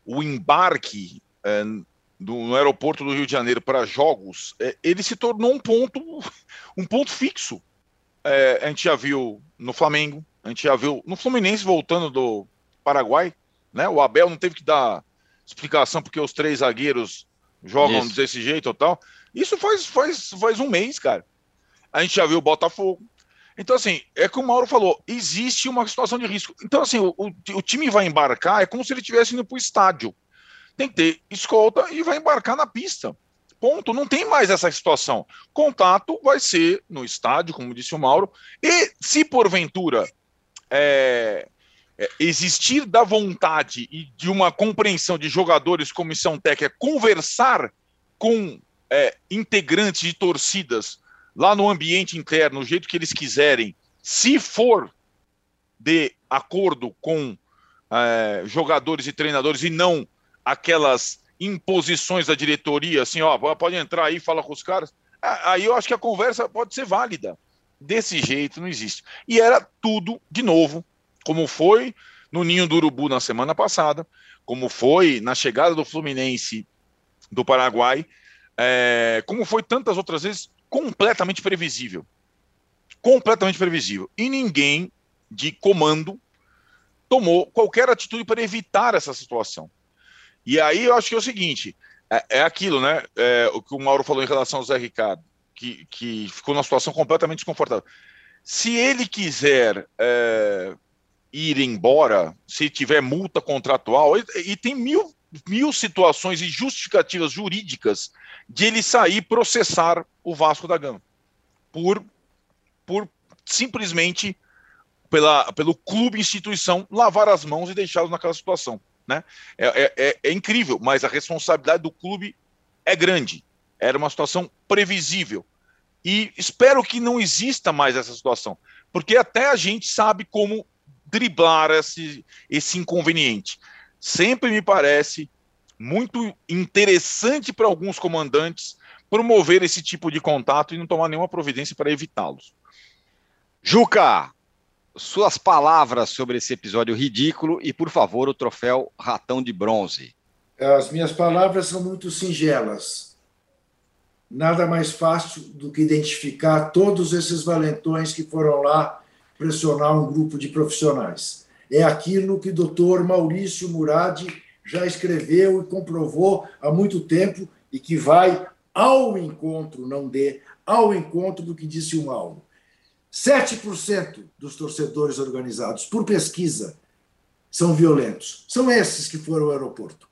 o embarque é, do, no aeroporto do Rio de Janeiro para jogos, é, ele se tornou um ponto, um ponto fixo. É, a gente já viu no Flamengo, a gente já viu no Fluminense voltando do Paraguai, né? O Abel não teve que dar explicação porque os três zagueiros jogam Isso. desse jeito ou tal. Isso faz, faz, faz um mês, cara. A gente já viu o Botafogo. Então, assim, é que o Mauro falou, existe uma situação de risco. Então, assim, o, o time vai embarcar, é como se ele estivesse indo para o estádio. Tem que ter escolta e vai embarcar na pista. Ponto. Não tem mais essa situação. Contato vai ser no estádio, como disse o Mauro. E se porventura é, é, existir da vontade e de uma compreensão de jogadores, comissão técnica, conversar com é, integrantes de torcidas lá no ambiente interno, o jeito que eles quiserem, se for de acordo com é, jogadores e treinadores e não aquelas imposições da diretoria, assim, ó, pode entrar aí e falar com os caras, aí eu acho que a conversa pode ser válida. Desse jeito não existe. E era tudo de novo, como foi no Ninho do Urubu na semana passada, como foi na chegada do Fluminense do Paraguai, é, como foi tantas outras vezes, completamente previsível. Completamente previsível. E ninguém de comando tomou qualquer atitude para evitar essa situação. E aí eu acho que é o seguinte: é, é aquilo, né? É, o que o Mauro falou em relação ao Zé Ricardo, que, que ficou numa situação completamente desconfortável. Se ele quiser é, ir embora, se tiver multa contratual, e, e tem mil, mil situações e justificativas jurídicas de ele sair processar o Vasco da Gama por, por simplesmente pela, pelo clube instituição lavar as mãos e deixá-los naquela situação. Né? É, é, é, é incrível, mas a responsabilidade do clube é grande. Era uma situação previsível. E espero que não exista mais essa situação, porque até a gente sabe como driblar esse, esse inconveniente. Sempre me parece muito interessante para alguns comandantes promover esse tipo de contato e não tomar nenhuma providência para evitá-los. Juca, suas palavras sobre esse episódio ridículo e, por favor, o troféu Ratão de Bronze. As minhas palavras são muito singelas. Nada mais fácil do que identificar todos esses valentões que foram lá pressionar um grupo de profissionais. É aquilo que o doutor Maurício Murad já escreveu e comprovou há muito tempo e que vai ao encontro, não dê, ao encontro do que disse o Mauro. 7% dos torcedores organizados, por pesquisa, são violentos. São esses que foram ao aeroporto.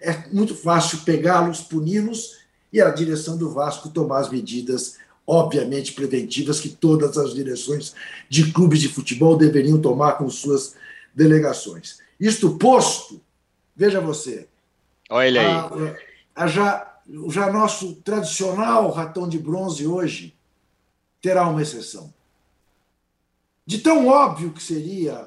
É muito fácil pegá-los, puni-los e a direção do Vasco tomar as medidas obviamente preventivas que todas as direções de clubes de futebol deveriam tomar com suas delegações. Isto posto, veja você. Olha aí. A, a já, já nosso tradicional ratão de bronze hoje terá uma exceção. De tão óbvio que seria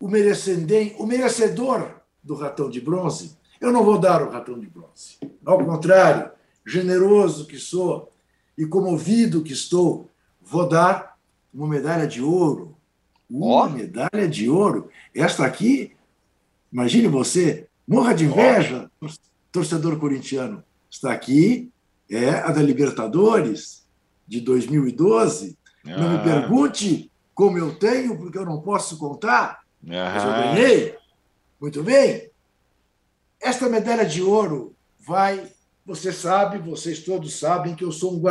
o, o merecedor do ratão de bronze, eu não vou dar o ratão de bronze. Ao contrário, generoso que sou, e comovido que estou, vou dar uma medalha de ouro. Uma oh. medalha de ouro. Esta aqui, imagine você, morra de inveja, torcedor corintiano. Está aqui, é a da Libertadores de 2012. Ah. Não me pergunte como eu tenho, porque eu não posso contar, ah. mas eu ganhei. Muito bem. Esta medalha de ouro vai você sabe, vocês todos sabem que eu sou um,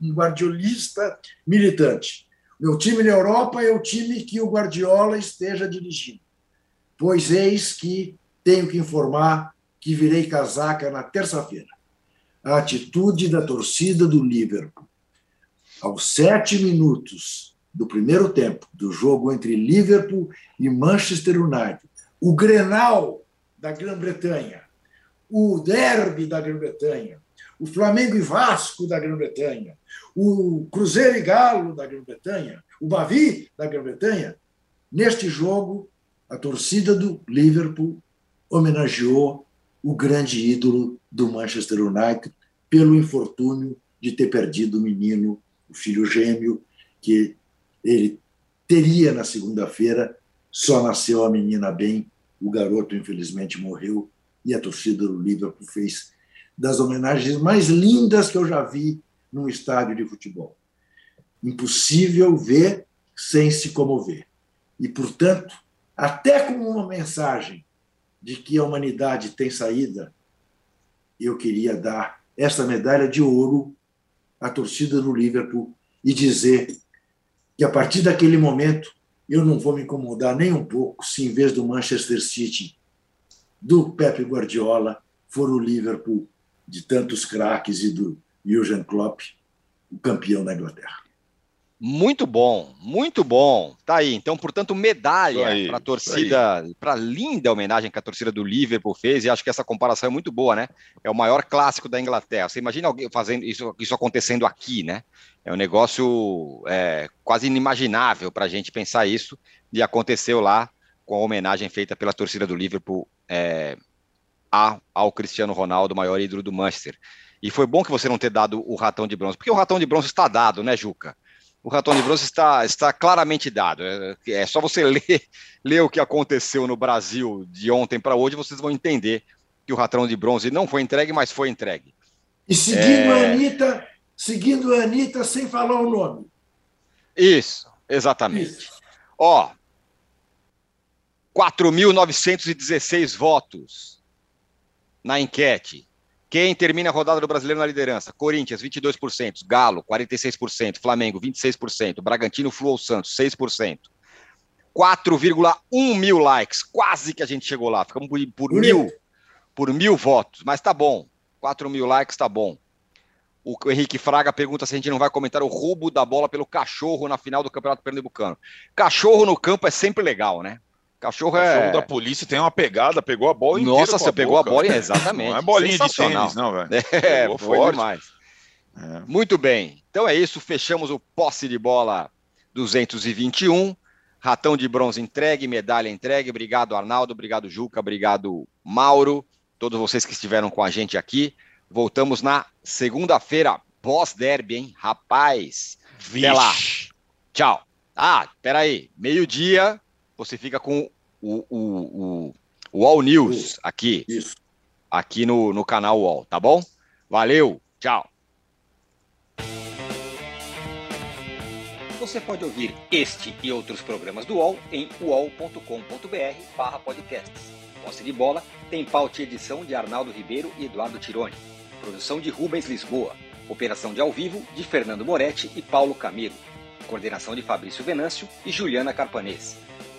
um guardiolista militante. Meu time na Europa é o time que o Guardiola esteja dirigindo. Pois eis que tenho que informar que virei casaca na terça-feira. A atitude da torcida do Liverpool. Aos sete minutos do primeiro tempo do jogo entre Liverpool e Manchester United, o Grenal da Grã-Bretanha, o derby da Grã-Bretanha, o Flamengo e Vasco da Grã-Bretanha, o Cruzeiro e Galo da Grã-Bretanha, o Bavi da Grã-Bretanha. Neste jogo, a torcida do Liverpool homenageou o grande ídolo do Manchester United pelo infortúnio de ter perdido o menino, o filho gêmeo, que ele teria na segunda-feira, só nasceu a menina bem, o garoto infelizmente morreu e a torcida do Liverpool fez das homenagens mais lindas que eu já vi num estádio de futebol. Impossível ver sem se comover. E, portanto, até com uma mensagem de que a humanidade tem saída, eu queria dar esta medalha de ouro à torcida do Liverpool e dizer que a partir daquele momento eu não vou me incomodar nem um pouco se, em vez do Manchester City do Pepe Guardiola for o Liverpool de tantos craques e do Jurgen Klopp, o campeão da Inglaterra. Muito bom, muito bom. Tá aí. Então, portanto, medalha para a torcida, para linda homenagem que a torcida do Liverpool fez, e acho que essa comparação é muito boa, né? É o maior clássico da Inglaterra. Você imagina alguém fazendo isso, isso acontecendo aqui, né? É um negócio é, quase inimaginável para a gente pensar isso, e aconteceu lá com a homenagem feita pela torcida do Liverpool é, ao Cristiano Ronaldo, maior ídolo do Manchester. E foi bom que você não ter dado o ratão de bronze, porque o ratão de bronze está dado, né, Juca? O ratão de bronze está, está claramente dado. É, é só você ler, ler o que aconteceu no Brasil de ontem para hoje, vocês vão entender que o ratão de bronze não foi entregue, mas foi entregue. E seguindo é... a Anitta, seguindo a Anitta sem falar o nome. Isso, exatamente. Isso. Ó, 4.916 votos na enquete. Quem termina a rodada do Brasileiro na liderança? Corinthians, 22%. Galo, 46%. Flamengo, 26%. Bragantino, Flu Santos, 6%. 4,1 mil likes. Quase que a gente chegou lá. Ficamos por, por mil, por mil votos. Mas tá bom. 4 mil likes tá bom. O Henrique Fraga pergunta se a gente não vai comentar o roubo da bola pelo cachorro na final do Campeonato Pernambucano. Cachorro no campo é sempre legal, né? Cachorro, é. Cachorro da polícia tem uma pegada, pegou a bola Nossa, você a pegou boca. a bola, exatamente. Não é bolinha de tênis, não, velho. É, pegou foi forte. demais. É. Muito bem. Então é isso, fechamos o posse de bola 221. Ratão de bronze entregue, medalha entregue. Obrigado, Arnaldo. Obrigado, Juca. Obrigado, Mauro. Todos vocês que estiveram com a gente aqui. Voltamos na segunda-feira, pós-derby, hein? Rapaz. Vixe. Até lá. Tchau. Ah, peraí. Meio-dia, você fica com o, o, o, o All News aqui. Isso. Aqui no, no canal UOL, tá bom? Valeu, tchau. Você pode ouvir este e outros programas do UOL em uol.com.br podcasts. Posse de bola tem pauta e edição de Arnaldo Ribeiro e Eduardo Tironi. Produção de Rubens Lisboa. Operação de ao vivo de Fernando Moretti e Paulo Camilo. Coordenação de Fabrício Venâncio e Juliana Carpanês.